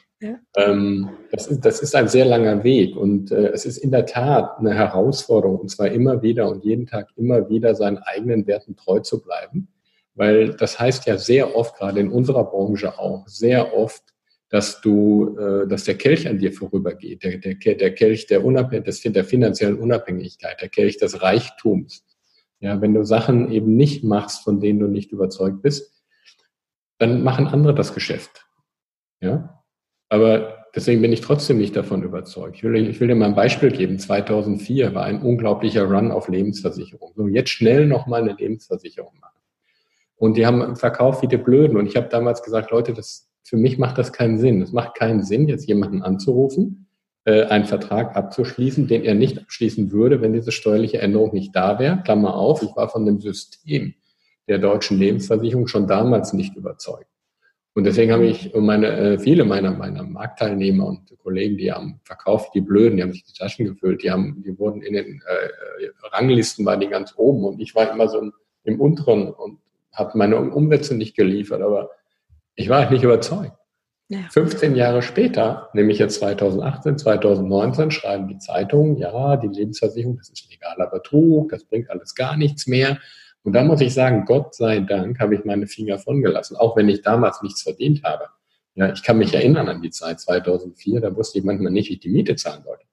Ähm, das, ist, das ist ein sehr langer Weg und äh, es ist in der Tat eine Herausforderung und zwar immer wieder und jeden Tag immer wieder seinen eigenen Werten treu zu bleiben, weil das heißt ja sehr oft, gerade in unserer Branche auch, sehr oft, dass du, äh, dass der Kelch an dir vorübergeht, der, der, der Kelch der, des, der finanziellen Unabhängigkeit, der Kelch des Reichtums. Ja, wenn du Sachen eben nicht machst, von denen du nicht überzeugt bist, dann machen andere das Geschäft. Ja, aber deswegen bin ich trotzdem nicht davon überzeugt. Ich will, ich will dir mal ein Beispiel geben. 2004 war ein unglaublicher Run auf Lebensversicherung. So, jetzt schnell nochmal eine Lebensversicherung machen. Und die haben verkauft wie die Blöden. Und ich habe damals gesagt, Leute, das, für mich macht das keinen Sinn. Es macht keinen Sinn, jetzt jemanden anzurufen, äh, einen Vertrag abzuschließen, den er nicht abschließen würde, wenn diese steuerliche Änderung nicht da wäre. Klammer auf, ich war von dem System der deutschen Lebensversicherung schon damals nicht überzeugt. Und deswegen habe ich meine, äh, viele meiner, meiner Marktteilnehmer und Kollegen, die haben verkauft, die Blöden, die haben sich die Taschen gefüllt, die haben, die wurden in den äh, Ranglisten, waren die ganz oben und ich war immer so im, im unteren und habe meine Umsätze nicht geliefert, aber ich war nicht überzeugt. Ja. 15 Jahre später, nämlich jetzt 2018, 2019, schreiben die Zeitungen, ja, die Lebensversicherung, das ist legaler Betrug, das bringt alles gar nichts mehr. Und da muss ich sagen, Gott sei Dank habe ich meine Finger von gelassen, auch wenn ich damals nichts verdient habe. Ja, ich kann mich erinnern an die Zeit 2004, da wusste ich manchmal nicht, wie ich die Miete zahlen wollte.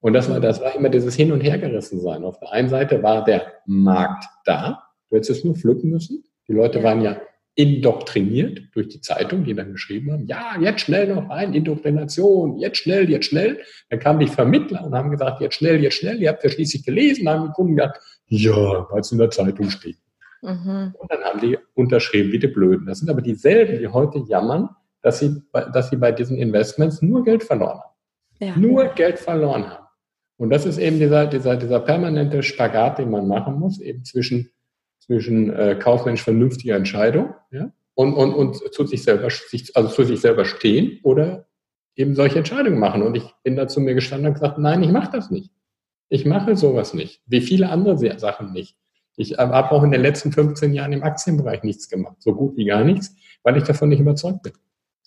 Und das war, das war immer dieses Hin- und Hergerissen sein. Auf der einen Seite war der Markt da, du hättest es nur pflücken müssen. Die Leute waren ja indoktriniert durch die Zeitung, die dann geschrieben haben, ja, jetzt schnell noch rein, Indoktrination, jetzt schnell, jetzt schnell. Dann kamen die Vermittler und haben gesagt, jetzt schnell, jetzt schnell. Ihr habt ja schließlich gelesen, haben die Kunden gesagt, ja, weil es in der Zeitung steht. Mhm. Und dann haben die unterschrieben, wie die Blöden. Das sind aber dieselben, die heute jammern, dass sie, dass sie bei diesen Investments nur Geld verloren haben. Ja. Nur Geld verloren haben. Und das ist eben dieser, dieser, dieser permanente Spagat, den man machen muss, eben zwischen, zwischen äh, kaufmännisch vernünftiger Entscheidung ja, und, und, und zu sich selber, sich, also zu sich selber stehen oder eben solche Entscheidungen machen. Und ich bin dazu mir gestanden und gesagt, nein, ich mache das nicht. Ich mache sowas nicht. Wie viele andere Sachen nicht. Ich habe auch in den letzten 15 Jahren im Aktienbereich nichts gemacht, so gut wie gar nichts, weil ich davon nicht überzeugt bin.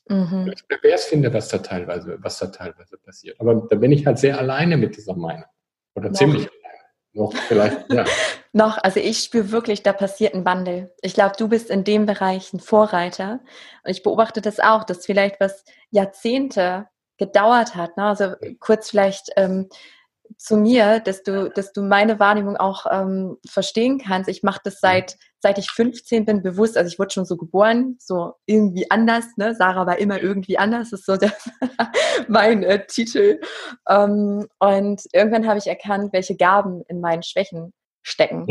Mhm. Ich pervers finde, was da teilweise, was da teilweise passiert. Aber da bin ich halt sehr alleine mit dieser Meinung. Oder Noch. ziemlich alleine. Noch vielleicht, ja. *laughs* Noch, also ich spüre wirklich, da passiert ein Wandel. Ich glaube, du bist in dem Bereich ein Vorreiter. Und ich beobachte das auch, dass vielleicht was Jahrzehnte gedauert hat. Ne? Also kurz vielleicht ähm, zu mir, dass du, dass du meine Wahrnehmung auch ähm, verstehen kannst. Ich mache das seit, seit ich 15 bin bewusst. Also ich wurde schon so geboren, so irgendwie anders. Ne? Sarah war immer irgendwie anders, das ist so der, *laughs* mein äh, Titel. Ähm, und irgendwann habe ich erkannt, welche Gaben in meinen Schwächen stecken.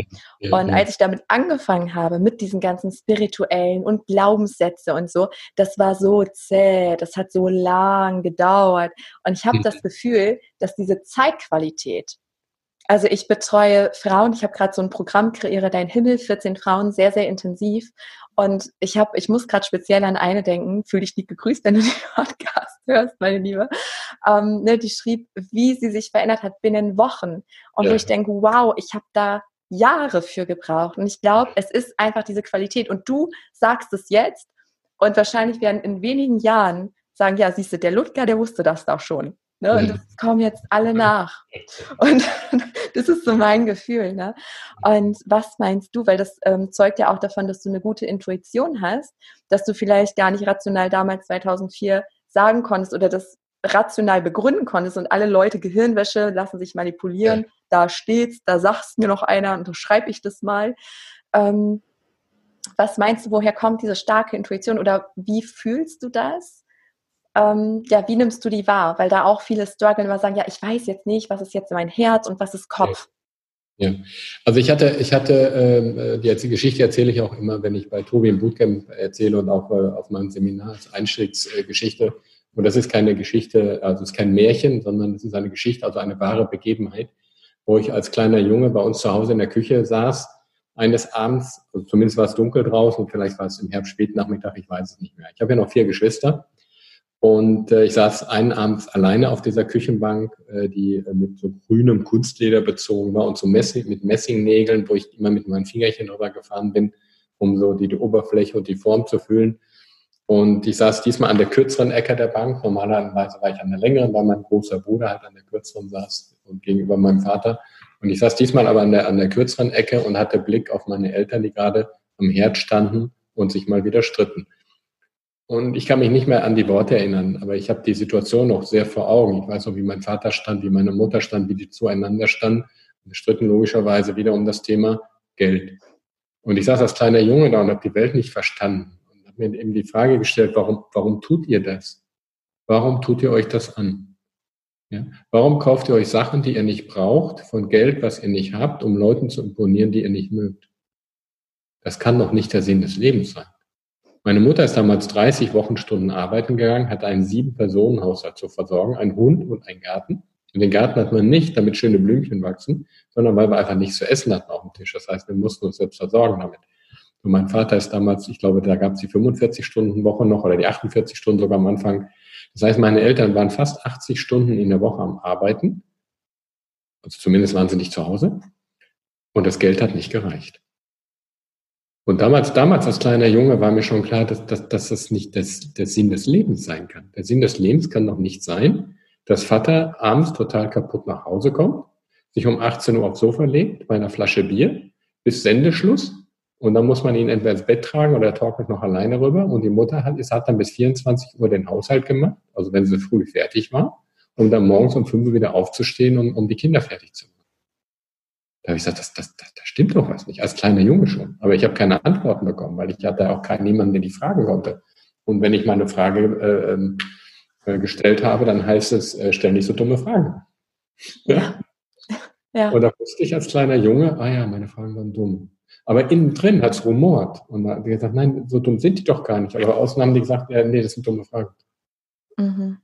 Und als ich damit angefangen habe, mit diesen ganzen spirituellen und Glaubenssätze und so, das war so zäh, das hat so lang gedauert. Und ich habe mhm. das Gefühl, dass diese Zeitqualität, also ich betreue Frauen, ich habe gerade so ein Programm, kreiere dein Himmel, 14 Frauen, sehr, sehr intensiv. Und ich habe, ich muss gerade speziell an eine denken, fühl dich nicht gegrüßt, wenn du *laughs* den Podcast hörst, meine Liebe. Ähm, ne, die schrieb, wie sie sich verändert hat binnen Wochen. Und ja. wo ich denke, wow, ich habe da Jahre für gebraucht. Und ich glaube, es ist einfach diese Qualität. Und du sagst es jetzt und wahrscheinlich werden in wenigen Jahren sagen, ja, siehst du, der Ludger, der wusste das doch schon. Ne? Und das kommen jetzt alle nach. Und *laughs* das ist so mein Gefühl. Ne? Und was meinst du? Weil das ähm, zeugt ja auch davon, dass du eine gute Intuition hast, dass du vielleicht gar nicht rational damals 2004 sagen konntest oder das rational begründen konntest und alle Leute Gehirnwäsche lassen sich manipulieren. Ja. Da steht's, da sagst mir noch einer und so schreibe ich das mal. Ähm, was meinst du, woher kommt diese starke Intuition oder wie fühlst du das? Ähm, ja, wie nimmst du die wahr? Weil da auch viele strugglen, immer sagen, ja, ich weiß jetzt nicht, was ist jetzt mein Herz und was ist Kopf. Ja, also ich hatte, ich hatte, ähm, äh, die, Geschichte erzähle ich auch immer, wenn ich bei Tobi im Bootcamp erzähle und auch äh, auf meinem Seminar als Einstiegsgeschichte. Und das ist keine Geschichte, also es ist kein Märchen, sondern es ist eine Geschichte, also eine wahre Begebenheit, wo ich als kleiner Junge bei uns zu Hause in der Küche saß, eines Abends, also zumindest war es dunkel draußen, vielleicht war es im Herbst, Spätnachmittag, ich weiß es nicht mehr. Ich habe ja noch vier Geschwister und äh, ich saß einen Abend alleine auf dieser Küchenbank, äh, die äh, mit so grünem Kunstleder bezogen war und so Messing, mit Messingnägeln, wo ich immer mit meinen Fingerchen drüber gefahren bin, um so die, die Oberfläche und die Form zu fühlen. Und ich saß diesmal an der kürzeren Ecke der Bank. Normalerweise war ich an der längeren, weil mein großer Bruder halt an der kürzeren saß und gegenüber meinem Vater. Und ich saß diesmal aber an der, an der kürzeren Ecke und hatte Blick auf meine Eltern, die gerade am Herd standen und sich mal wieder stritten. Und ich kann mich nicht mehr an die Worte erinnern, aber ich habe die Situation noch sehr vor Augen. Ich weiß noch, wie mein Vater stand, wie meine Mutter stand, wie die zueinander standen. Wir stritten logischerweise wieder um das Thema Geld. Und ich saß als kleiner Junge da und habe die Welt nicht verstanden und habe mir eben die Frage gestellt, warum, warum tut ihr das? Warum tut ihr euch das an? Ja? Warum kauft ihr euch Sachen, die ihr nicht braucht, von Geld, was ihr nicht habt, um Leuten zu imponieren, die ihr nicht mögt? Das kann doch nicht der Sinn des Lebens sein. Meine Mutter ist damals 30 Wochenstunden arbeiten gegangen, hatte einen Sieben-Personen-Haushalt zu versorgen, einen Hund und einen Garten. Und den Garten hat man nicht, damit schöne Blümchen wachsen, sondern weil wir einfach nichts zu essen hatten auf dem Tisch. Das heißt, wir mussten uns selbst versorgen damit. Und mein Vater ist damals, ich glaube, da gab es die 45-Stunden-Woche noch oder die 48 Stunden sogar am Anfang. Das heißt, meine Eltern waren fast 80 Stunden in der Woche am Arbeiten. Also zumindest waren sie nicht zu Hause. Und das Geld hat nicht gereicht. Und damals, damals als kleiner Junge war mir schon klar, dass, dass, dass das nicht das, der Sinn des Lebens sein kann. Der Sinn des Lebens kann doch nicht sein, dass Vater abends total kaputt nach Hause kommt, sich um 18 Uhr aufs Sofa legt bei einer Flasche Bier bis Sendeschluss und dann muss man ihn entweder ins Bett tragen oder er torkelt noch alleine rüber und die Mutter hat, es hat dann bis 24 Uhr den Haushalt gemacht, also wenn sie früh fertig war, um dann morgens um 5 Uhr wieder aufzustehen und um die Kinder fertig zu machen. Da habe ich gesagt, das, das, das, das stimmt doch was nicht. Als kleiner Junge schon. Aber ich habe keine Antworten bekommen, weil ich hatte auch keinen niemanden, den ich fragen konnte. Und wenn ich meine Frage äh, ähm, äh, gestellt habe, dann heißt es, äh, stell nicht so dumme Fragen. Ja. ja. Und da wusste ich als kleiner Junge, ah ja, meine Fragen waren dumm. Aber innen drin hat es rumort. Und da hat gesagt, nein, so dumm sind die doch gar nicht. Aber außen haben die gesagt, ja, nee, das sind dumme Fragen. Mhm.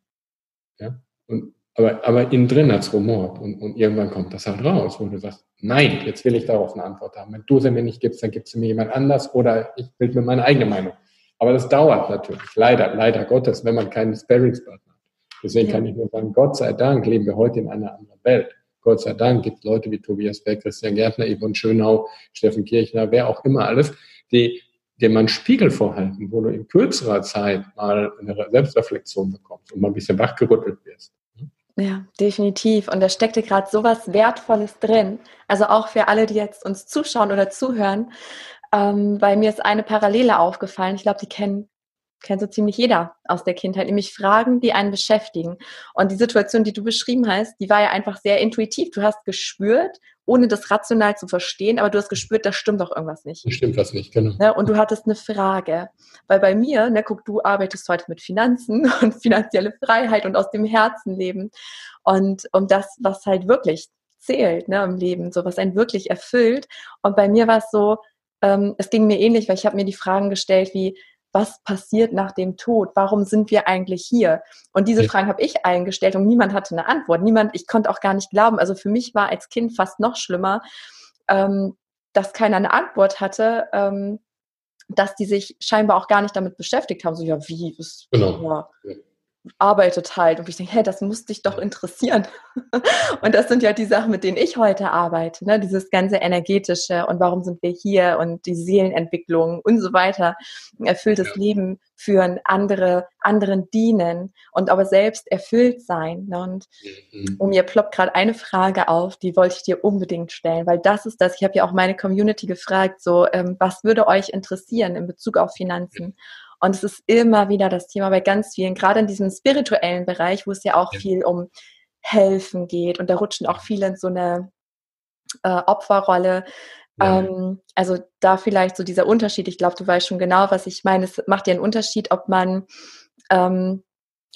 Ja. Und Aber, aber innen drin hat es rumort und, und irgendwann kommt das halt raus, wo du sagst, nein, jetzt will ich darauf eine Antwort haben. Wenn du sie mir nicht gibst, dann gibst du mir jemand anders oder ich bild mir meine eigene Meinung. Aber das dauert natürlich, leider, leider Gottes, wenn man keinen Sparringspartner hat. Deswegen ja. kann ich nur sagen, Gott sei Dank leben wir heute in einer anderen Welt. Gott sei Dank gibt es Leute wie Tobias Beck, Christian Gärtner, Yvonne Schönau, Steffen Kirchner, wer auch immer alles, die mal einen Spiegel vorhalten, wo du in kürzerer Zeit mal eine Selbstreflexion bekommst und mal ein bisschen wachgerüttelt wirst. Ja, definitiv. Und da steckte gerade so was Wertvolles drin. Also auch für alle, die jetzt uns zuschauen oder zuhören, ähm, weil mir ist eine Parallele aufgefallen. Ich glaube, die kennen kennt so ziemlich jeder aus der Kindheit, nämlich Fragen, die einen beschäftigen. Und die Situation, die du beschrieben hast, die war ja einfach sehr intuitiv. Du hast gespürt, ohne das rational zu verstehen, aber du hast gespürt, da stimmt doch irgendwas nicht. Da stimmt was nicht, genau. Ne? Und du hattest eine Frage. Weil bei mir, ne, guck, du arbeitest heute mit Finanzen *laughs* und finanzielle Freiheit und aus dem Herzen leben. Und um das, was halt wirklich zählt ne, im Leben, so was einen wirklich erfüllt. Und bei mir war es so, ähm, es ging mir ähnlich, weil ich habe mir die Fragen gestellt wie, was passiert nach dem Tod? Warum sind wir eigentlich hier? Und diese ja. Fragen habe ich eingestellt und niemand hatte eine Antwort. Niemand, ich konnte auch gar nicht glauben. Also für mich war als Kind fast noch schlimmer, ähm, dass keiner eine Antwort hatte, ähm, dass die sich scheinbar auch gar nicht damit beschäftigt haben. So, ja, wie? Was, genau. Ja arbeitet halt. Und ich denke, hey, das muss dich doch interessieren. *laughs* und das sind ja die Sachen, mit denen ich heute arbeite. Ne? Dieses ganze energetische und warum sind wir hier und die Seelenentwicklung und so weiter. Erfülltes ja. Leben führen, andere, anderen dienen und aber selbst erfüllt sein. Ne? Und mhm. um mir ploppt gerade eine Frage auf, die wollte ich dir unbedingt stellen, weil das ist das. Ich habe ja auch meine Community gefragt, so, ähm, was würde euch interessieren in Bezug auf Finanzen? Und es ist immer wieder das Thema bei ganz vielen, gerade in diesem spirituellen Bereich, wo es ja auch ja. viel um Helfen geht. Und da rutschen auch viele in so eine äh, Opferrolle. Ja. Ähm, also da vielleicht so dieser Unterschied. Ich glaube, du weißt schon genau, was ich meine. Es macht ja einen Unterschied, ob man ähm,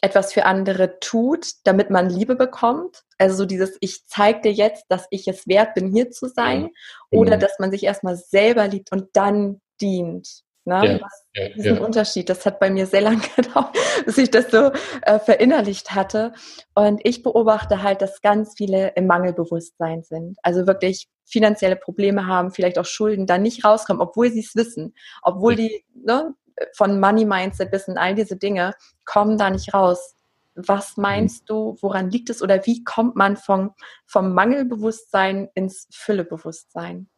etwas für andere tut, damit man Liebe bekommt. Also so dieses, ich zeige dir jetzt, dass ich es wert bin, hier zu sein. Ja. Oder mhm. dass man sich erstmal selber liebt und dann dient. Ne? Ja, ja, diesen ja. Unterschied. Das hat bei mir sehr lange *laughs* gedauert, bis ich das so äh, verinnerlicht hatte. Und ich beobachte halt, dass ganz viele im Mangelbewusstsein sind. Also wirklich finanzielle Probleme haben, vielleicht auch Schulden, dann nicht rauskommen, obwohl sie es wissen, obwohl die ne, von Money Mindset wissen, all diese Dinge, kommen da nicht raus. Was meinst mhm. du, woran liegt es oder wie kommt man vom, vom Mangelbewusstsein ins Füllebewusstsein?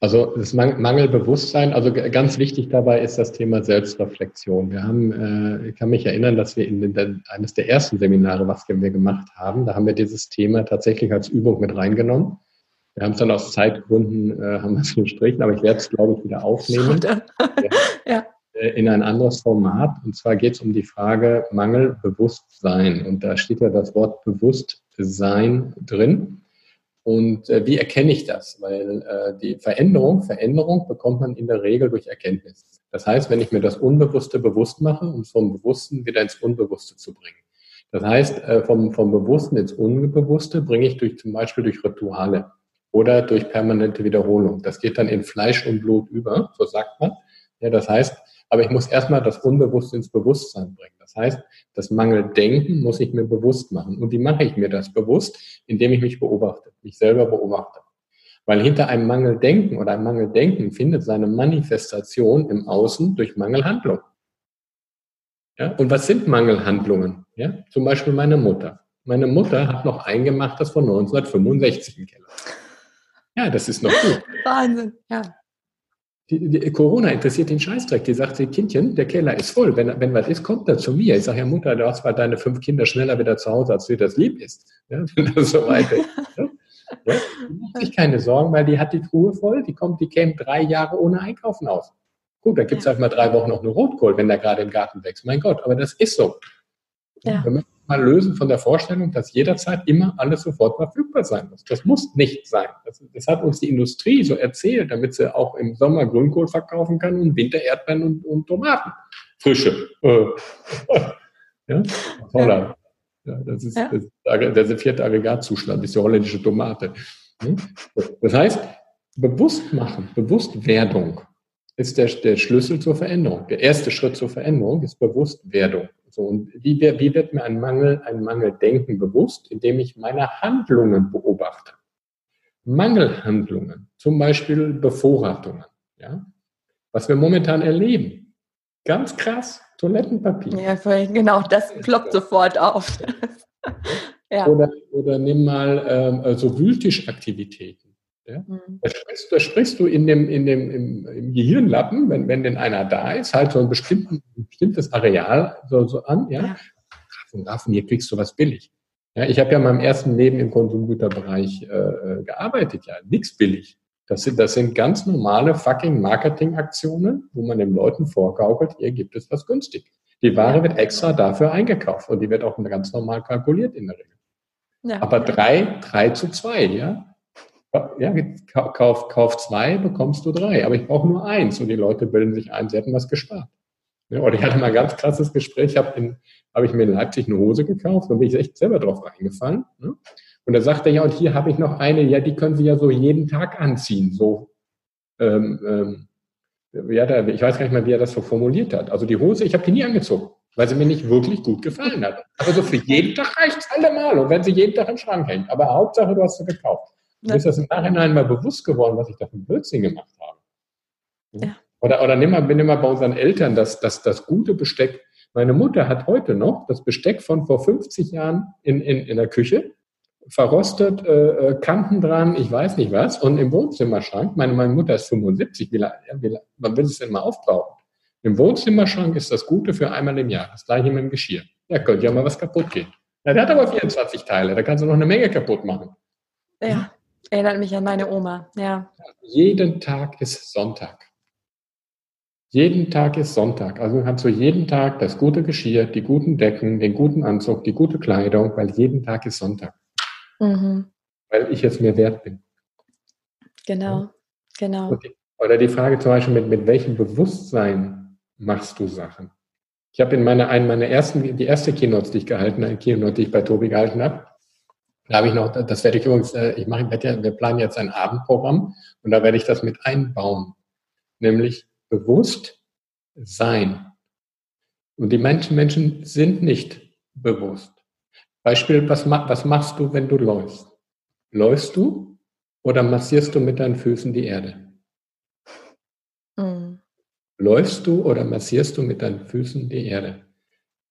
Also das Mangelbewusstsein, also ganz wichtig dabei ist das Thema Selbstreflexion. Wir haben, äh, ich kann mich erinnern, dass wir in den, eines der ersten Seminare, was wir gemacht haben, da haben wir dieses Thema tatsächlich als Übung mit reingenommen. Wir haben es dann aus Zeitgründen äh, haben wir es *laughs* gestrichen, aber ich werde es, glaube ich, wieder aufnehmen. *laughs* ja. Äh, in ein anderes Format. Und zwar geht es um die Frage Mangelbewusstsein. Und da steht ja das Wort Bewusstsein drin. Und äh, wie erkenne ich das? Weil äh, die Veränderung, Veränderung bekommt man in der Regel durch Erkenntnis. Das heißt, wenn ich mir das Unbewusste bewusst mache, um es vom Bewussten wieder ins Unbewusste zu bringen. Das heißt, äh, vom, vom Bewussten ins Unbewusste bringe ich durch zum Beispiel durch Rituale oder durch permanente Wiederholung. Das geht dann in Fleisch und Blut über, so sagt man. Ja, das heißt, aber ich muss erstmal das Unbewusste ins Bewusstsein bringen. Das heißt, das Mangeldenken muss ich mir bewusst machen. Und wie mache ich mir das bewusst? Indem ich mich beobachte, mich selber beobachte. Weil hinter einem Mangeldenken oder einem Mangeldenken findet seine Manifestation im Außen durch Mangelhandlung. Ja? Und was sind Mangelhandlungen? Ja? Zum Beispiel meine Mutter. Meine Mutter hat noch eingemacht das von 1965 im Keller. Ja, das ist noch gut. *laughs* Wahnsinn, ja. Die, die, Corona interessiert den Scheißdreck. Die sagt, Kindchen, der Keller ist voll. Wenn, wenn was ist, kommt er zu mir. Ich sage, ja Mutter, du hast mal deine fünf Kinder schneller wieder zu Hause, als dir das lieb ist. Ja, *laughs* so weiter. Ja? Ja? Die macht sich keine Sorgen, weil die hat die Truhe voll. Die kommt, die käme drei Jahre ohne Einkaufen aus. Gut, dann gibt es halt mal drei Wochen noch eine Rotkohl, wenn der gerade im Garten wächst. Mein Gott, aber das ist so. Ja. Wir müssen mal lösen von der Vorstellung, dass jederzeit immer alles sofort verfügbar sein muss. Das muss nicht sein. Das, das hat uns die Industrie so erzählt, damit sie auch im Sommer Grünkohl verkaufen kann und Winter Erdbeeren und, und Tomaten. Frische. Äh. *laughs* ja? Holland. Ja, das, ist, ja. das, der vierte Aggregatzustand, ist die holländische Tomate. Das heißt, bewusst machen, Bewusstwerdung ist der, der Schlüssel zur Veränderung. Der erste Schritt zur Veränderung ist Bewusstwerdung. So, und wie, wie wird mir ein Mangel, ein Mangeldenken bewusst? Indem ich meine Handlungen beobachte. Mangelhandlungen, zum Beispiel Bevorratungen, ja, was wir momentan erleben. Ganz krass, Toilettenpapier. Ja, genau, das ploppt sofort auf. *laughs* ja. oder, oder nimm mal ähm, also Wühltischaktivitäten. Ja? Mhm. Da, sprichst, da, sprichst, du in dem, in dem, im, im, Gehirnlappen, wenn, wenn denn einer da ist, halt so ein, ein bestimmtes Areal so, so an, ja. ja. Raffen, Raffen, hier kriegst du was billig. Ja, ich habe ja in meinem ersten Leben im Konsumgüterbereich äh, äh gearbeitet, ja, nichts billig. Das sind, das sind ganz normale fucking Marketingaktionen, wo man den Leuten vorgaukelt, hier gibt es was günstig. Die Ware wird extra dafür eingekauft und die wird auch ganz normal kalkuliert in der Regel. Ja. Aber drei, drei zu zwei, ja. Ja, kauf, kauf zwei, bekommst du drei. Aber ich brauche nur eins und die Leute bilden sich ein, sie hätten was gespart. Ja, und ich hatte mal ein ganz krasses Gespräch, habe in habe ich mir in Leipzig eine Hose gekauft und bin ich echt selber drauf reingefallen. Ne? Und da sagte er, ja, und hier habe ich noch eine, ja, die können Sie ja so jeden Tag anziehen. So, ähm, ähm, ja, da, ich weiß gar nicht mehr, wie er das so formuliert hat. Also die Hose, ich habe die nie angezogen, weil sie mir nicht wirklich gut gefallen hat. Aber so für jeden Tag reicht es allemal. Und wenn sie jeden Tag im Schrank hängt. Aber Hauptsache, du hast sie gekauft. Mir ist das im Nachhinein mal bewusst geworden, was ich da für ein Blödsinn gemacht habe. Ja. Oder, oder nimm mal, nimm mal bei unseren Eltern das, das, das gute Besteck meine Mutter hat heute noch das Besteck von vor 50 Jahren in, in, in der Küche, verrostet, äh, äh, Kanten dran, ich weiß nicht was, und im Wohnzimmerschrank, meine, meine Mutter ist 75, wie, ja, wie, man will es denn mal aufbrauchen. Im Wohnzimmerschrank ist das Gute für einmal im Jahr, das gleiche mit dem Geschirr. Da könnte ja mal was kaputt gehen. Ja, der hat aber 24 Teile, da kannst du noch eine Menge kaputt machen. Ja, erinnert mich an meine Oma, ja. Jeden Tag ist Sonntag. Jeden Tag ist Sonntag. Also kannst du jeden Tag das gute Geschirr, die guten Decken, den guten Anzug, die gute Kleidung, weil jeden Tag ist Sonntag. Mhm. Weil ich es mir wert bin. Genau, genau. Die, oder die Frage zum Beispiel, mit, mit welchem Bewusstsein machst du Sachen? Ich habe in meiner, einen meiner ersten, die erste Keynote, die ich gehalten habe, Keynote, die ich bei Tobi gehalten habe, da habe ich noch, das werde ich übrigens, äh, ich mache, wir planen jetzt ein Abendprogramm und da werde ich das mit einbauen. Nämlich bewusst sein. Und die Menschen, Menschen sind nicht bewusst. Beispiel, was, was machst du, wenn du läufst? Läufst du oder massierst du mit deinen Füßen die Erde? Mhm. Läufst du oder massierst du mit deinen Füßen die Erde?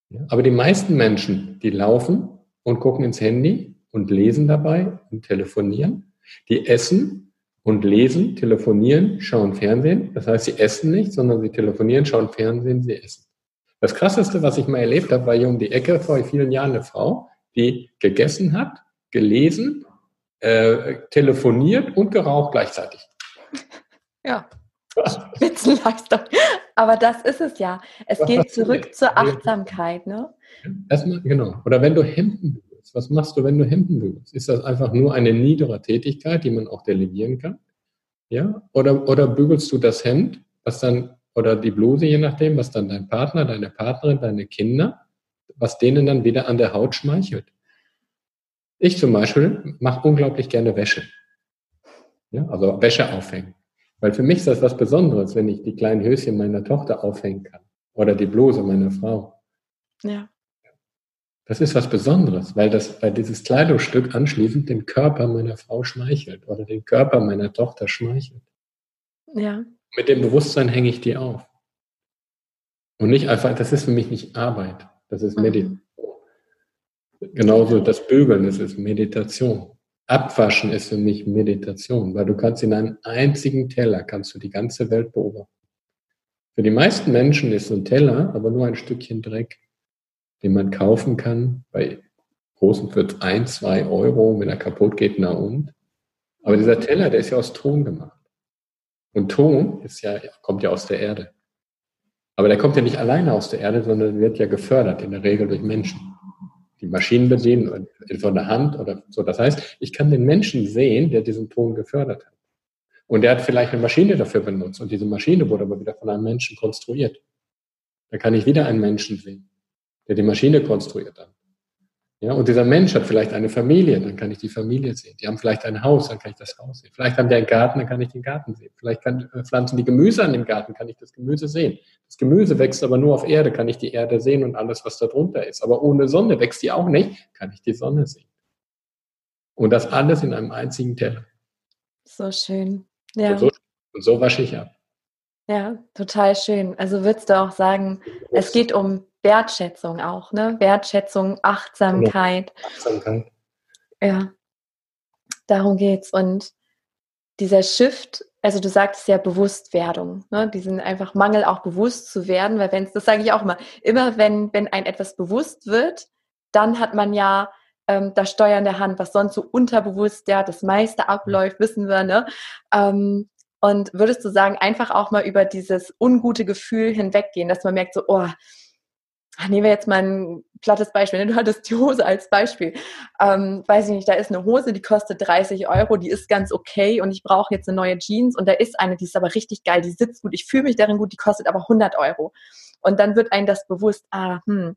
Ja, aber die meisten Menschen, die laufen und gucken ins Handy und lesen dabei und telefonieren. Die essen und lesen, telefonieren, schauen Fernsehen. Das heißt, sie essen nicht, sondern sie telefonieren, schauen Fernsehen, sie essen. Das Krasseste, was ich mal erlebt habe, war hier um die Ecke vor vielen Jahren eine Frau, die gegessen hat, gelesen, äh, telefoniert und geraucht gleichzeitig. Ja. Spitzenleistung. Aber das ist es ja. Es geht zurück zur Achtsamkeit, ne? Erstmal, genau. Oder wenn du Hemden Was machst du, wenn du Hemden bügelst? Ist das einfach nur eine niedere Tätigkeit, die man auch delegieren kann? Ja? Oder, oder bügelst du das Hemd, was dann, oder die Bluse, je nachdem, was dann dein Partner, deine Partnerin, deine Kinder, was denen dann wieder an der Haut schmeichelt? Ich zum Beispiel mache unglaublich gerne Wäsche. Ja, also Wäsche aufhängen. Weil für mich ist das was Besonderes, wenn ich die kleinen Höschen meiner Tochter aufhängen kann. Oder die Bluse meiner Frau. Ja. Das ist was Besonderes, weil das, weil dieses Kleidungsstück anschließend den Körper meiner Frau schmeichelt oder den Körper meiner Tochter schmeichelt. Ja. Mit dem Bewusstsein hänge ich die auf. Und nicht einfach, das ist für mich nicht Arbeit, das ist mhm. Meditation. Genauso das Bügeln, das ist Meditation. Abwaschen ist für mich Meditation, weil du kannst in einem einzigen Teller, kannst du die ganze Welt beobachten. Für die meisten Menschen ist so ein Teller aber nur ein Stückchen Dreck den man kaufen kann. Bei großen wird ein, zwei Euro, wenn er kaputt geht, na und. Aber dieser Teller, der ist ja aus Ton gemacht. Und Ton ist ja, kommt ja aus der Erde. Aber der kommt ja nicht alleine aus der Erde, sondern wird ja gefördert, in der Regel durch Menschen. Die Maschinen bedienen von der Hand oder so. Das heißt, ich kann den Menschen sehen, der diesen Ton gefördert hat. Und der hat vielleicht eine Maschine dafür benutzt. Und diese Maschine wurde aber wieder von einem Menschen konstruiert. Da kann ich wieder einen Menschen sehen der die Maschine konstruiert hat. Ja, und dieser Mensch hat vielleicht eine Familie, dann kann ich die Familie sehen. Die haben vielleicht ein Haus, dann kann ich das Haus sehen. Vielleicht haben die einen Garten, dann kann ich den Garten sehen. Vielleicht kann, äh, pflanzen die Gemüse an dem Garten, kann ich das Gemüse sehen. Das Gemüse wächst aber nur auf Erde, kann ich die Erde sehen und alles, was da drunter ist. Aber ohne Sonne wächst die auch nicht, kann ich die Sonne sehen. Und das alles in einem einzigen Teller. So schön. Ja. Und so, und so wasche ich ab. Ja, total schön. Also würdest du auch sagen, es geht um Wertschätzung auch, ne? Wertschätzung, Achtsamkeit. Achtsamkeit. Ja, darum geht's. Und dieser Shift, also du sagtest ja Bewusstwerdung, ne? diesen einfach Mangel auch bewusst zu werden, weil wenn das sage ich auch immer, immer wenn, wenn ein etwas bewusst wird, dann hat man ja ähm, das Steuern der Hand, was sonst so unterbewusst ja das meiste abläuft, wissen wir, ne? Ähm, und würdest du sagen, einfach auch mal über dieses ungute Gefühl hinweggehen, dass man merkt so, oh, nehmen wir jetzt mal ein plattes Beispiel, du hattest die Hose als Beispiel. Ähm, weiß ich nicht, da ist eine Hose, die kostet 30 Euro, die ist ganz okay und ich brauche jetzt eine neue Jeans und da ist eine, die ist aber richtig geil, die sitzt gut, ich fühle mich darin gut, die kostet aber 100 Euro. Und dann wird einem das bewusst, ah, hm,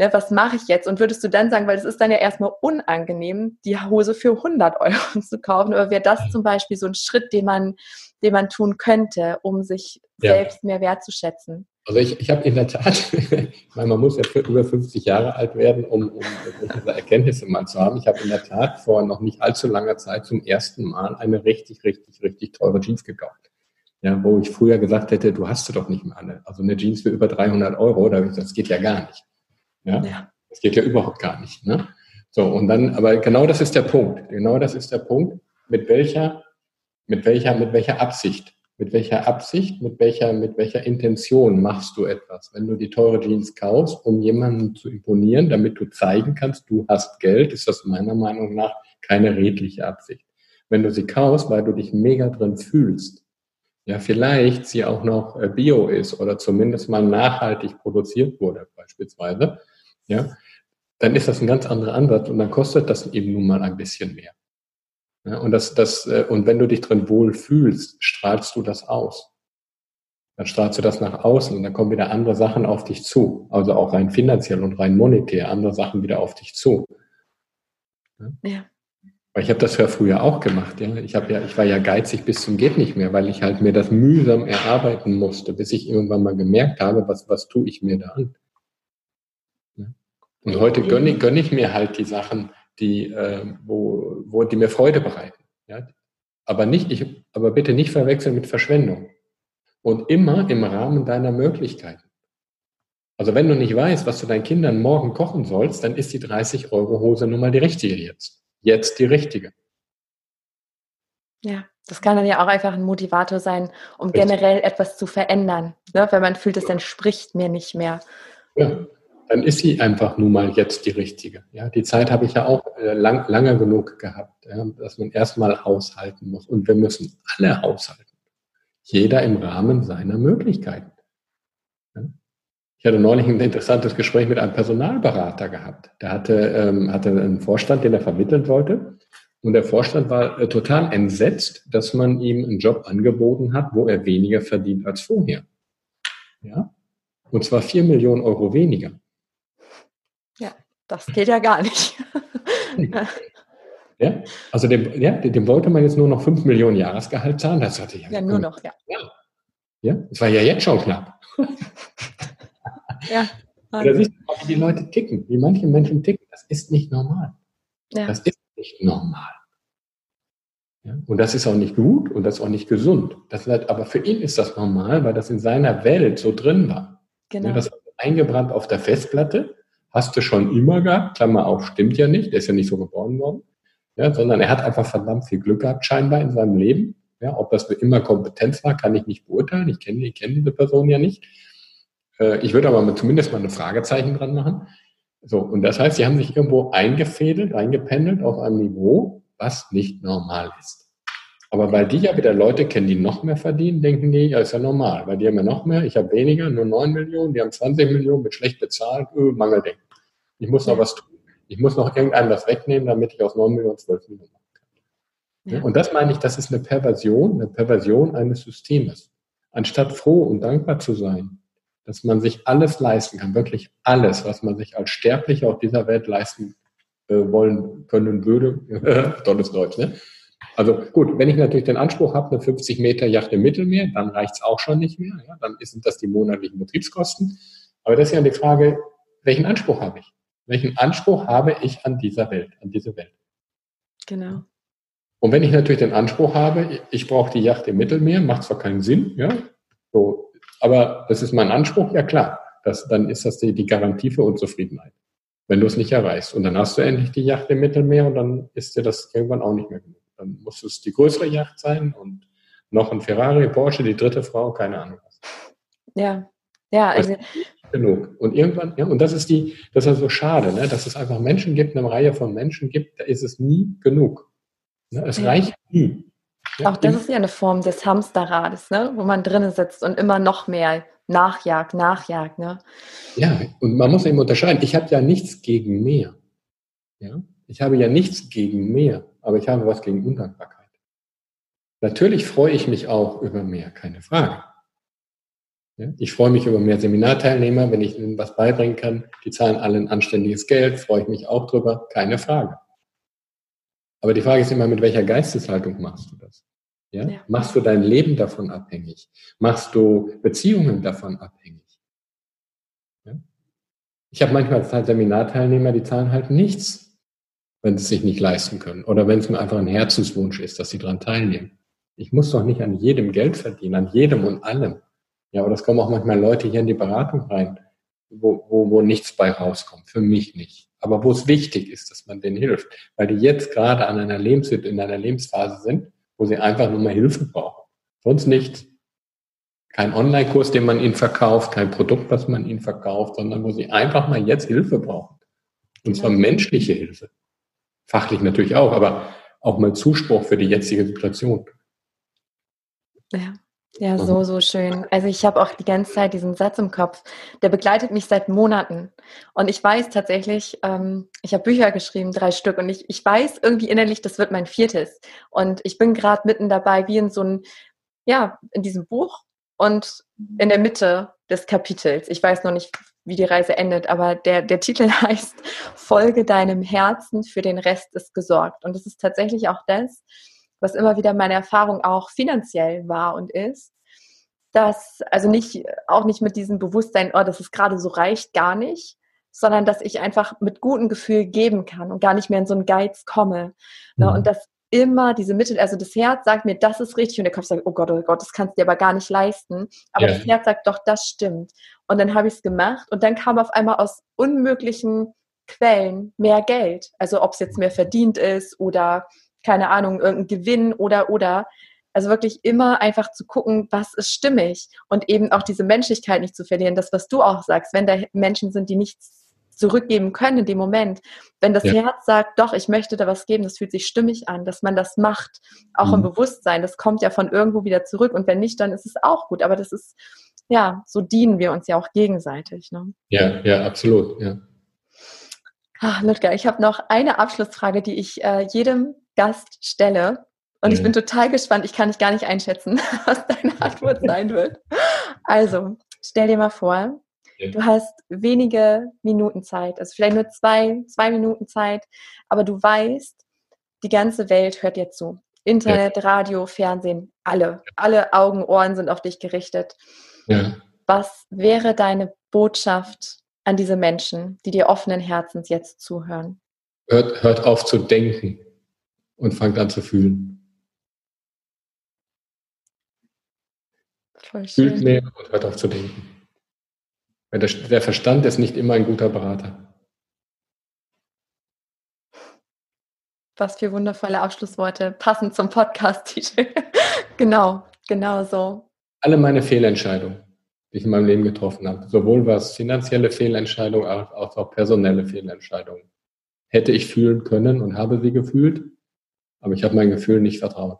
ne, was mache ich jetzt? Und würdest du dann sagen, weil es ist dann ja erstmal unangenehm, die Hose für 100 Euro *laughs* zu kaufen, aber wäre das zum Beispiel so ein Schritt, den man, den man tun könnte, um sich ja. selbst mehr wertzuschätzen? Also ich, ich habe in der Tat, *laughs* weil man muss ja über 50 Jahre alt werden, um, um diese Erkenntnisse mal zu haben. Ich habe in der Tat vor noch nicht allzu langer Zeit zum ersten Mal eine richtig, richtig, richtig teure Jeans gekauft. Ja, wo ich früher gesagt hätte, du hast sie doch nicht mehr alle. Also eine Jeans für über 300 Euro, da habe ich gesagt, das geht ja gar nicht. Ja? ja. Das geht ja überhaupt gar nicht. Ne? So, und dann, aber genau das ist der Punkt. Genau das ist der Punkt. Mit welcher, mit welcher, mit welcher Absicht mit welcher Absicht, mit welcher, mit welcher Intention machst du etwas? Wenn du die teure Jeans kaufst, um jemanden zu imponieren, damit du zeigen kannst, du hast Geld, ist das meiner Meinung nach keine redliche Absicht. Wenn du sie kaufst, weil du dich mega drin fühlst, ja, vielleicht sie auch noch äh, bio ist oder zumindest mal nachhaltig produziert wurde, beispielsweise, ja, dann ist das ein ganz anderer Ansatz und dann kostet das eben nun mal ein bisschen mehr. Ja, und, das, das, äh, und wenn du dich drin wohl fühlst, strahlst du das aus. Dann strahlst du das nach außen und dann kommen wieder andere Sachen auf dich zu. Also auch rein finanziell und rein monetär, andere Sachen wieder auf dich zu. Ja. Weil ich habe das ja früher auch gemacht. Ja. Ich, ja, ich war ja geizig bis zum geht nicht mehr, weil ich halt mir das mühsam erarbeiten musste, bis ich irgendwann mal gemerkt habe, was, was tue ich mir da an. Ja. Und heute gönne, gönne ich mir halt die Sachen, die, äh, wo, wo die mir Freude bereiten. Ja? Aber, nicht, ich, aber bitte nicht verwechseln mit Verschwendung. Und immer im Rahmen deiner Möglichkeiten. Also wenn du nicht weißt, was du deinen Kindern morgen kochen sollst, dann ist die 30 Euro Hose nun mal die richtige jetzt. Jetzt die richtige. Ja, das kann dann ja auch einfach ein Motivator sein, um Richtig. generell etwas zu verändern. Ne? Wenn man fühlt, es entspricht mir nicht mehr. Ja, dann ist sie einfach nun mal jetzt die richtige. Ja, die Zeit habe ich ja auch äh, lang, lange genug gehabt, ja, dass man erstmal haushalten muss. Und wir müssen alle haushalten. Jeder im Rahmen seiner Möglichkeiten. Ja. Ich hatte neulich ein interessantes Gespräch mit einem Personalberater gehabt. Der hatte, ähm, hatte einen Vorstand, den er vermitteln wollte. Und der Vorstand war äh, total entsetzt, dass man ihm einen Job angeboten hat, wo er weniger verdient als vorher. Ja? Und zwar vier Millionen Euro weniger. Das geht ja gar nicht. ja, also dem, ja, dem wollte man jetzt nur noch 5 Millionen Jahresgehalt zahlen. Das hatte ja, ja nur noch, ja. ja. Ja, das war ja jetzt schon knapp. Ja. Da siehst du, wie die Leute ticken, wie manche Menschen ticken. Das ist nicht normal. Ja. Das ist nicht normal. Ja? Und das ist auch nicht gut und das ist auch nicht gesund. Das aber für ihn ist das normal, weil das in seiner Welt so drin war. Genau. Ja, das ist eingebrannt auf der Festplatte hast du schon immer gehabt, Klammer auf, stimmt ja nicht, der ist ja nicht so geboren worden, ja, sondern er hat einfach verdammt viel Glück gehabt scheinbar in seinem Leben. Ja, ob das für immer Kompetenz war, kann ich nicht beurteilen. Ich kenne ich kenne diese Person ja nicht. Äh, ich würde aber zumindest mal eine Fragezeichen dran machen. So, und das heißt, sie haben sich irgendwo eingefädelt, eingependelt auf einem Niveau, was nicht normal ist. Aber weil die ja wieder Leute kennen, die noch mehr verdienen, denken die, ja, ist ja normal, weil die haben ja noch mehr, ich habe weniger, nur 9 Millionen, die haben 20 Millionen, mit schlecht bezahlt, öh, Mangeldenken. Ich muss noch was tun. Ich muss noch irgendeinem was wegnehmen, damit ich aus 9 Millionen 12 Millionen machen kann. Ja. Und das meine ich, das ist eine Perversion, eine Perversion eines Systems. Anstatt froh und dankbar zu sein, dass man sich alles leisten kann, wirklich alles, was man sich als Sterblicher auf dieser Welt leisten äh, wollen können würde. *laughs* Tolles Deutsch, ne? Also gut, wenn ich natürlich den Anspruch habe, eine 50 Meter Yacht im Mittelmeer, dann reicht es auch schon nicht mehr. Ja? Dann sind das die monatlichen Betriebskosten. Aber das ist ja die Frage, welchen Anspruch habe ich? Welchen Anspruch habe ich an dieser Welt, an diese Welt? Genau. Und wenn ich natürlich den Anspruch habe, ich brauche die Yacht im Mittelmeer, macht zwar keinen Sinn, ja, so, aber das ist mein Anspruch, ja klar, das, dann ist das die, die Garantie für Unzufriedenheit, wenn du es nicht erreichst. Und dann hast du endlich die Yacht im Mittelmeer und dann ist dir das irgendwann auch nicht mehr genug. Dann muss es die größere Yacht sein und noch ein Ferrari, Porsche, die dritte Frau, keine Ahnung was. Ja, ja, also. Genug. Und irgendwann, ja, und das ist die, das ist so schade, ne, dass es einfach Menschen gibt, eine Reihe von Menschen gibt, da ist es nie genug. Ne, es ja. reicht nie. Ja, Auch das ist ja eine Form des Hamsterrades, ne, wo man drinnen sitzt und immer noch mehr nachjagt, nachjagt, ne? Ja, und man muss eben unterscheiden. Ich habe ja nichts gegen mehr. Ja? Ich habe ja nichts gegen mehr, aber ich habe was gegen Undankbarkeit. Natürlich freue ich mich auch über mehr, keine Frage. Ich freue mich über mehr Seminarteilnehmer, wenn ich ihnen was beibringen kann. Die zahlen alle ein anständiges Geld, freue ich mich auch drüber, keine Frage. Aber die Frage ist immer, mit welcher Geisteshaltung machst du das? Ja? ja? Machst du dein Leben davon abhängig? Machst du Beziehungen davon abhängig? Ja? Ich habe manchmal Seminarteilnehmer, die zahlen halt nichts, wenn sie es sich nicht leisten können. Oder wenn es mir einfach ein Herzenswunsch ist, dass sie daran teilnehmen. Ich muss doch nicht an jedem Geld verdienen, an jedem und allem. Ja, aber es kommen auch manchmal Leute hier in die Beratung rein, wo, wo, wo nichts bei rauskommt. Für mich nicht. Aber wo es wichtig ist, dass man denen hilft. Weil die jetzt gerade an einer Lebens in einer Lebensphase sind, wo sie einfach nur mal Hilfe brauchen. Sonst nichts. Kein Online-Kurs, den man ihnen verkauft, kein Produkt, was man ihnen verkauft, sondern wo sie einfach mal jetzt Hilfe brauchen. Und zwar menschliche Hilfe. Fachlich natürlich auch, aber auch mal Zuspruch für die jetzige Situation. Ja. Ja, so, mhm. so schön. Also ich habe auch die ganze Zeit diesen Satz im Kopf, der begleitet mich seit Monaten. Und ich weiß tatsächlich, ähm, ich habe Bücher geschrieben, drei Stück, und ich, ich weiß irgendwie innerlich, das wird mein viertes. Und ich bin gerade mitten dabei, wie in so einem, ja, in diesem Buch und in der Mitte des Kapitels. Ich weiß noch nicht, wie die Reise endet, aber der, der Titel *laughs* heißt Folge deinem Herzen, für den Rest ist gesorgt. Und es ist tatsächlich auch das, was immer wieder meine Erfahrung auch finanziell war und ist, dass, also nicht, auch nicht mit diesem Bewusstsein, oh, das ist gerade so reicht, gar nicht, sondern dass ich einfach mit gutem Gefühl geben kann und gar nicht mehr in so einen Geiz komme. Ne? Mhm. Und dass immer diese Mittel, also das Herz sagt mir, das ist richtig und der Kopf sagt, oh Gott, oh Gott, das kannst du dir aber gar nicht leisten. Aber ja. das Herz sagt, doch, das stimmt. Und dann habe ich es gemacht und dann kam auf einmal aus unmöglichen Quellen mehr Geld. Also ob es jetzt mehr verdient ist oder keine Ahnung, irgendein Gewinn oder, oder. Also wirklich immer einfach zu gucken, was ist stimmig und eben auch diese Menschlichkeit nicht zu verlieren. Das, was du auch sagst, wenn da Menschen sind, die nichts zurückgeben können in dem Moment. Wenn das ja. Herz sagt, doch, ich möchte da was geben, das fühlt sich stimmig an, dass man das macht, auch mhm. im Bewusstsein, das kommt ja von irgendwo wieder zurück und wenn nicht, dann ist es auch gut. Aber das ist, ja, so dienen wir uns ja auch gegenseitig. Ne? Ja, ja, absolut, ja. Ach, Ludger, ich habe noch eine Abschlussfrage, die ich äh, jedem Gast stelle. Und mhm. ich bin total gespannt. Ich kann nicht gar nicht einschätzen, *laughs* was deine Antwort sein wird. Also, stell dir mal vor, ja. du hast wenige Minuten Zeit, also vielleicht nur zwei, zwei Minuten Zeit, aber du weißt, die ganze Welt hört dir zu. Internet, ja. Radio, Fernsehen, alle. Alle Augen, Ohren sind auf dich gerichtet. Ja. Was wäre deine Botschaft an diese Menschen, die dir offenen Herzens jetzt zuhören? Hört, hört auf zu denken und fangt an zu fühlen. Fühlt mehr und hört auf zu denken. Weil der, der Verstand ist nicht immer ein guter Berater. Was für wundervolle Abschlussworte, passend zum Podcast-Titel. *laughs* genau, genau so. Alle meine Fehlentscheidungen die ich in meinem Leben getroffen habe. Sowohl was finanzielle Fehlentscheidungen als auch personelle Fehlentscheidungen. Hätte ich fühlen können und habe sie gefühlt, aber ich habe mein Gefühl nicht vertraut.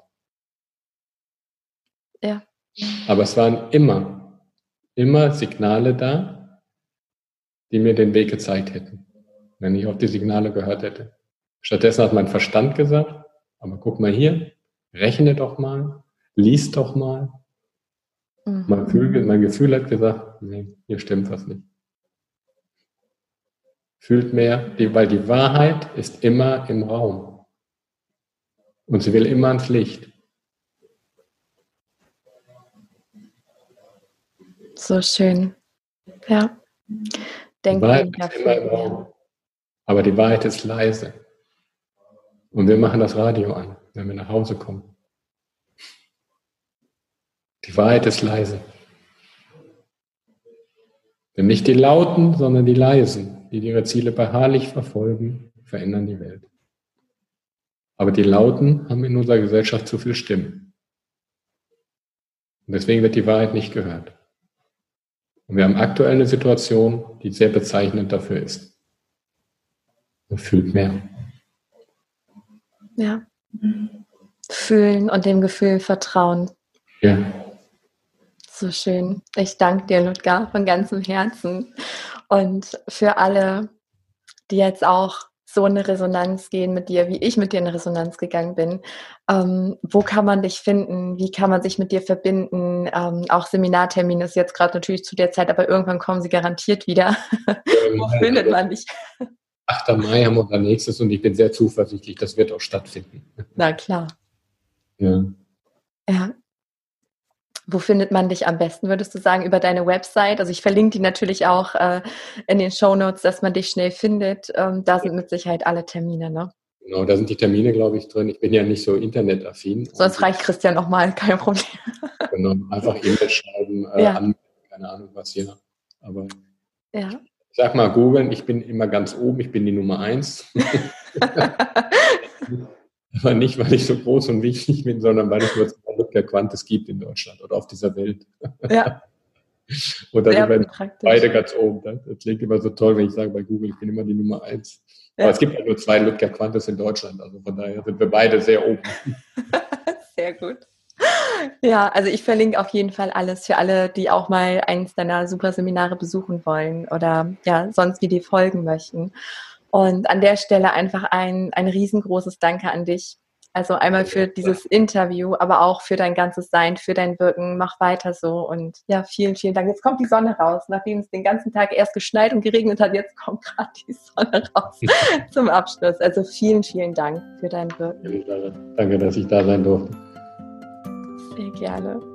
Ja. Aber es waren immer, immer Signale da, die mir den Weg gezeigt hätten, wenn ich auf die Signale gehört hätte. Stattdessen hat mein Verstand gesagt, aber guck mal hier, rechne doch mal, lies doch mal, Mhm. Mein, Gefühl, mein Gefühl hat gesagt, nee, hier stimmt was nicht. Fühlt mehr, weil die Wahrheit ist immer im Raum. Und sie will immer ans Licht. So schön. Ja. Denken die Wahrheit ist immer im Raum. Aber die Wahrheit ist leise. Und wir machen das Radio an, wenn wir nach Hause kommen. Die Wahrheit ist leise. Denn nicht die Lauten, sondern die Leisen, die ihre Ziele beharrlich verfolgen, verändern die Welt. Aber die Lauten haben in unserer Gesellschaft zu viel Stimmen. Und deswegen wird die Wahrheit nicht gehört. Und wir haben aktuell eine Situation, die sehr bezeichnend dafür ist. Man fühlt mehr. Ja. Fühlen und dem Gefühl vertrauen. Ja. So schön. Ich danke dir, Ludger, von ganzem Herzen. Und für alle, die jetzt auch so eine Resonanz gehen mit dir, wie ich mit dir in Resonanz gegangen bin. Ähm, wo kann man dich finden? Wie kann man sich mit dir verbinden? Ähm, auch Seminartermin ist jetzt gerade natürlich zu der Zeit, aber irgendwann kommen sie garantiert wieder. *laughs* wo findet man dich? 8. Mai haben wir unser nächstes und ich bin sehr zuversichtlich, das wird auch stattfinden. Na klar. Ja. Ja, wo findet man dich am besten, würdest du sagen, über deine Website? Also ich verlinke die natürlich auch äh, in den Show Notes, dass man dich schnell findet. Ähm, da sind mit Sicherheit alle Termine, ne? Genau, da sind die Termine, glaube ich, drin. Ich bin ja nicht so internetaffin. Sonst reicht Christian nochmal, *laughs* kein Problem. Genau, einfach E-Mail schreiben, äh, ja. an, keine Ahnung was hier. Aber ja. ich sag mal, googeln, ich bin immer ganz oben, ich bin die Nummer eins. *laughs* *laughs* Aber nicht, weil ich so groß und wichtig bin, sondern weil ich nur zwei Rückkehr Quantes gibt in Deutschland oder auf dieser Welt. Ja. *laughs* und dann werden beide ganz oben. Das, das klingt immer so toll, wenn ich sage bei Google, ich bin immer die Nummer eins. Ja. Aber es gibt ja nur zwei Ludger Quantes in Deutschland, also von daher sind wir beide sehr oben. *laughs* sehr gut. Ja, also ich verlinke auf jeden Fall alles für alle, die auch mal eins deiner super Seminare besuchen wollen oder ja, sonst wie die folgen möchten. Und an der Stelle einfach ein, ein riesengroßes Danke an dich. Also einmal für dieses Interview, aber auch für dein ganzes Sein, für dein Wirken. Mach weiter so und ja, vielen, vielen Dank. Jetzt kommt die Sonne raus, nachdem es den ganzen Tag erst geschneit und geregnet hat. Jetzt kommt gerade die Sonne raus *laughs* zum Abschluss. Also vielen, vielen Dank für dein Wirken. Danke, dass ich da sein durfte. Sehr gerne.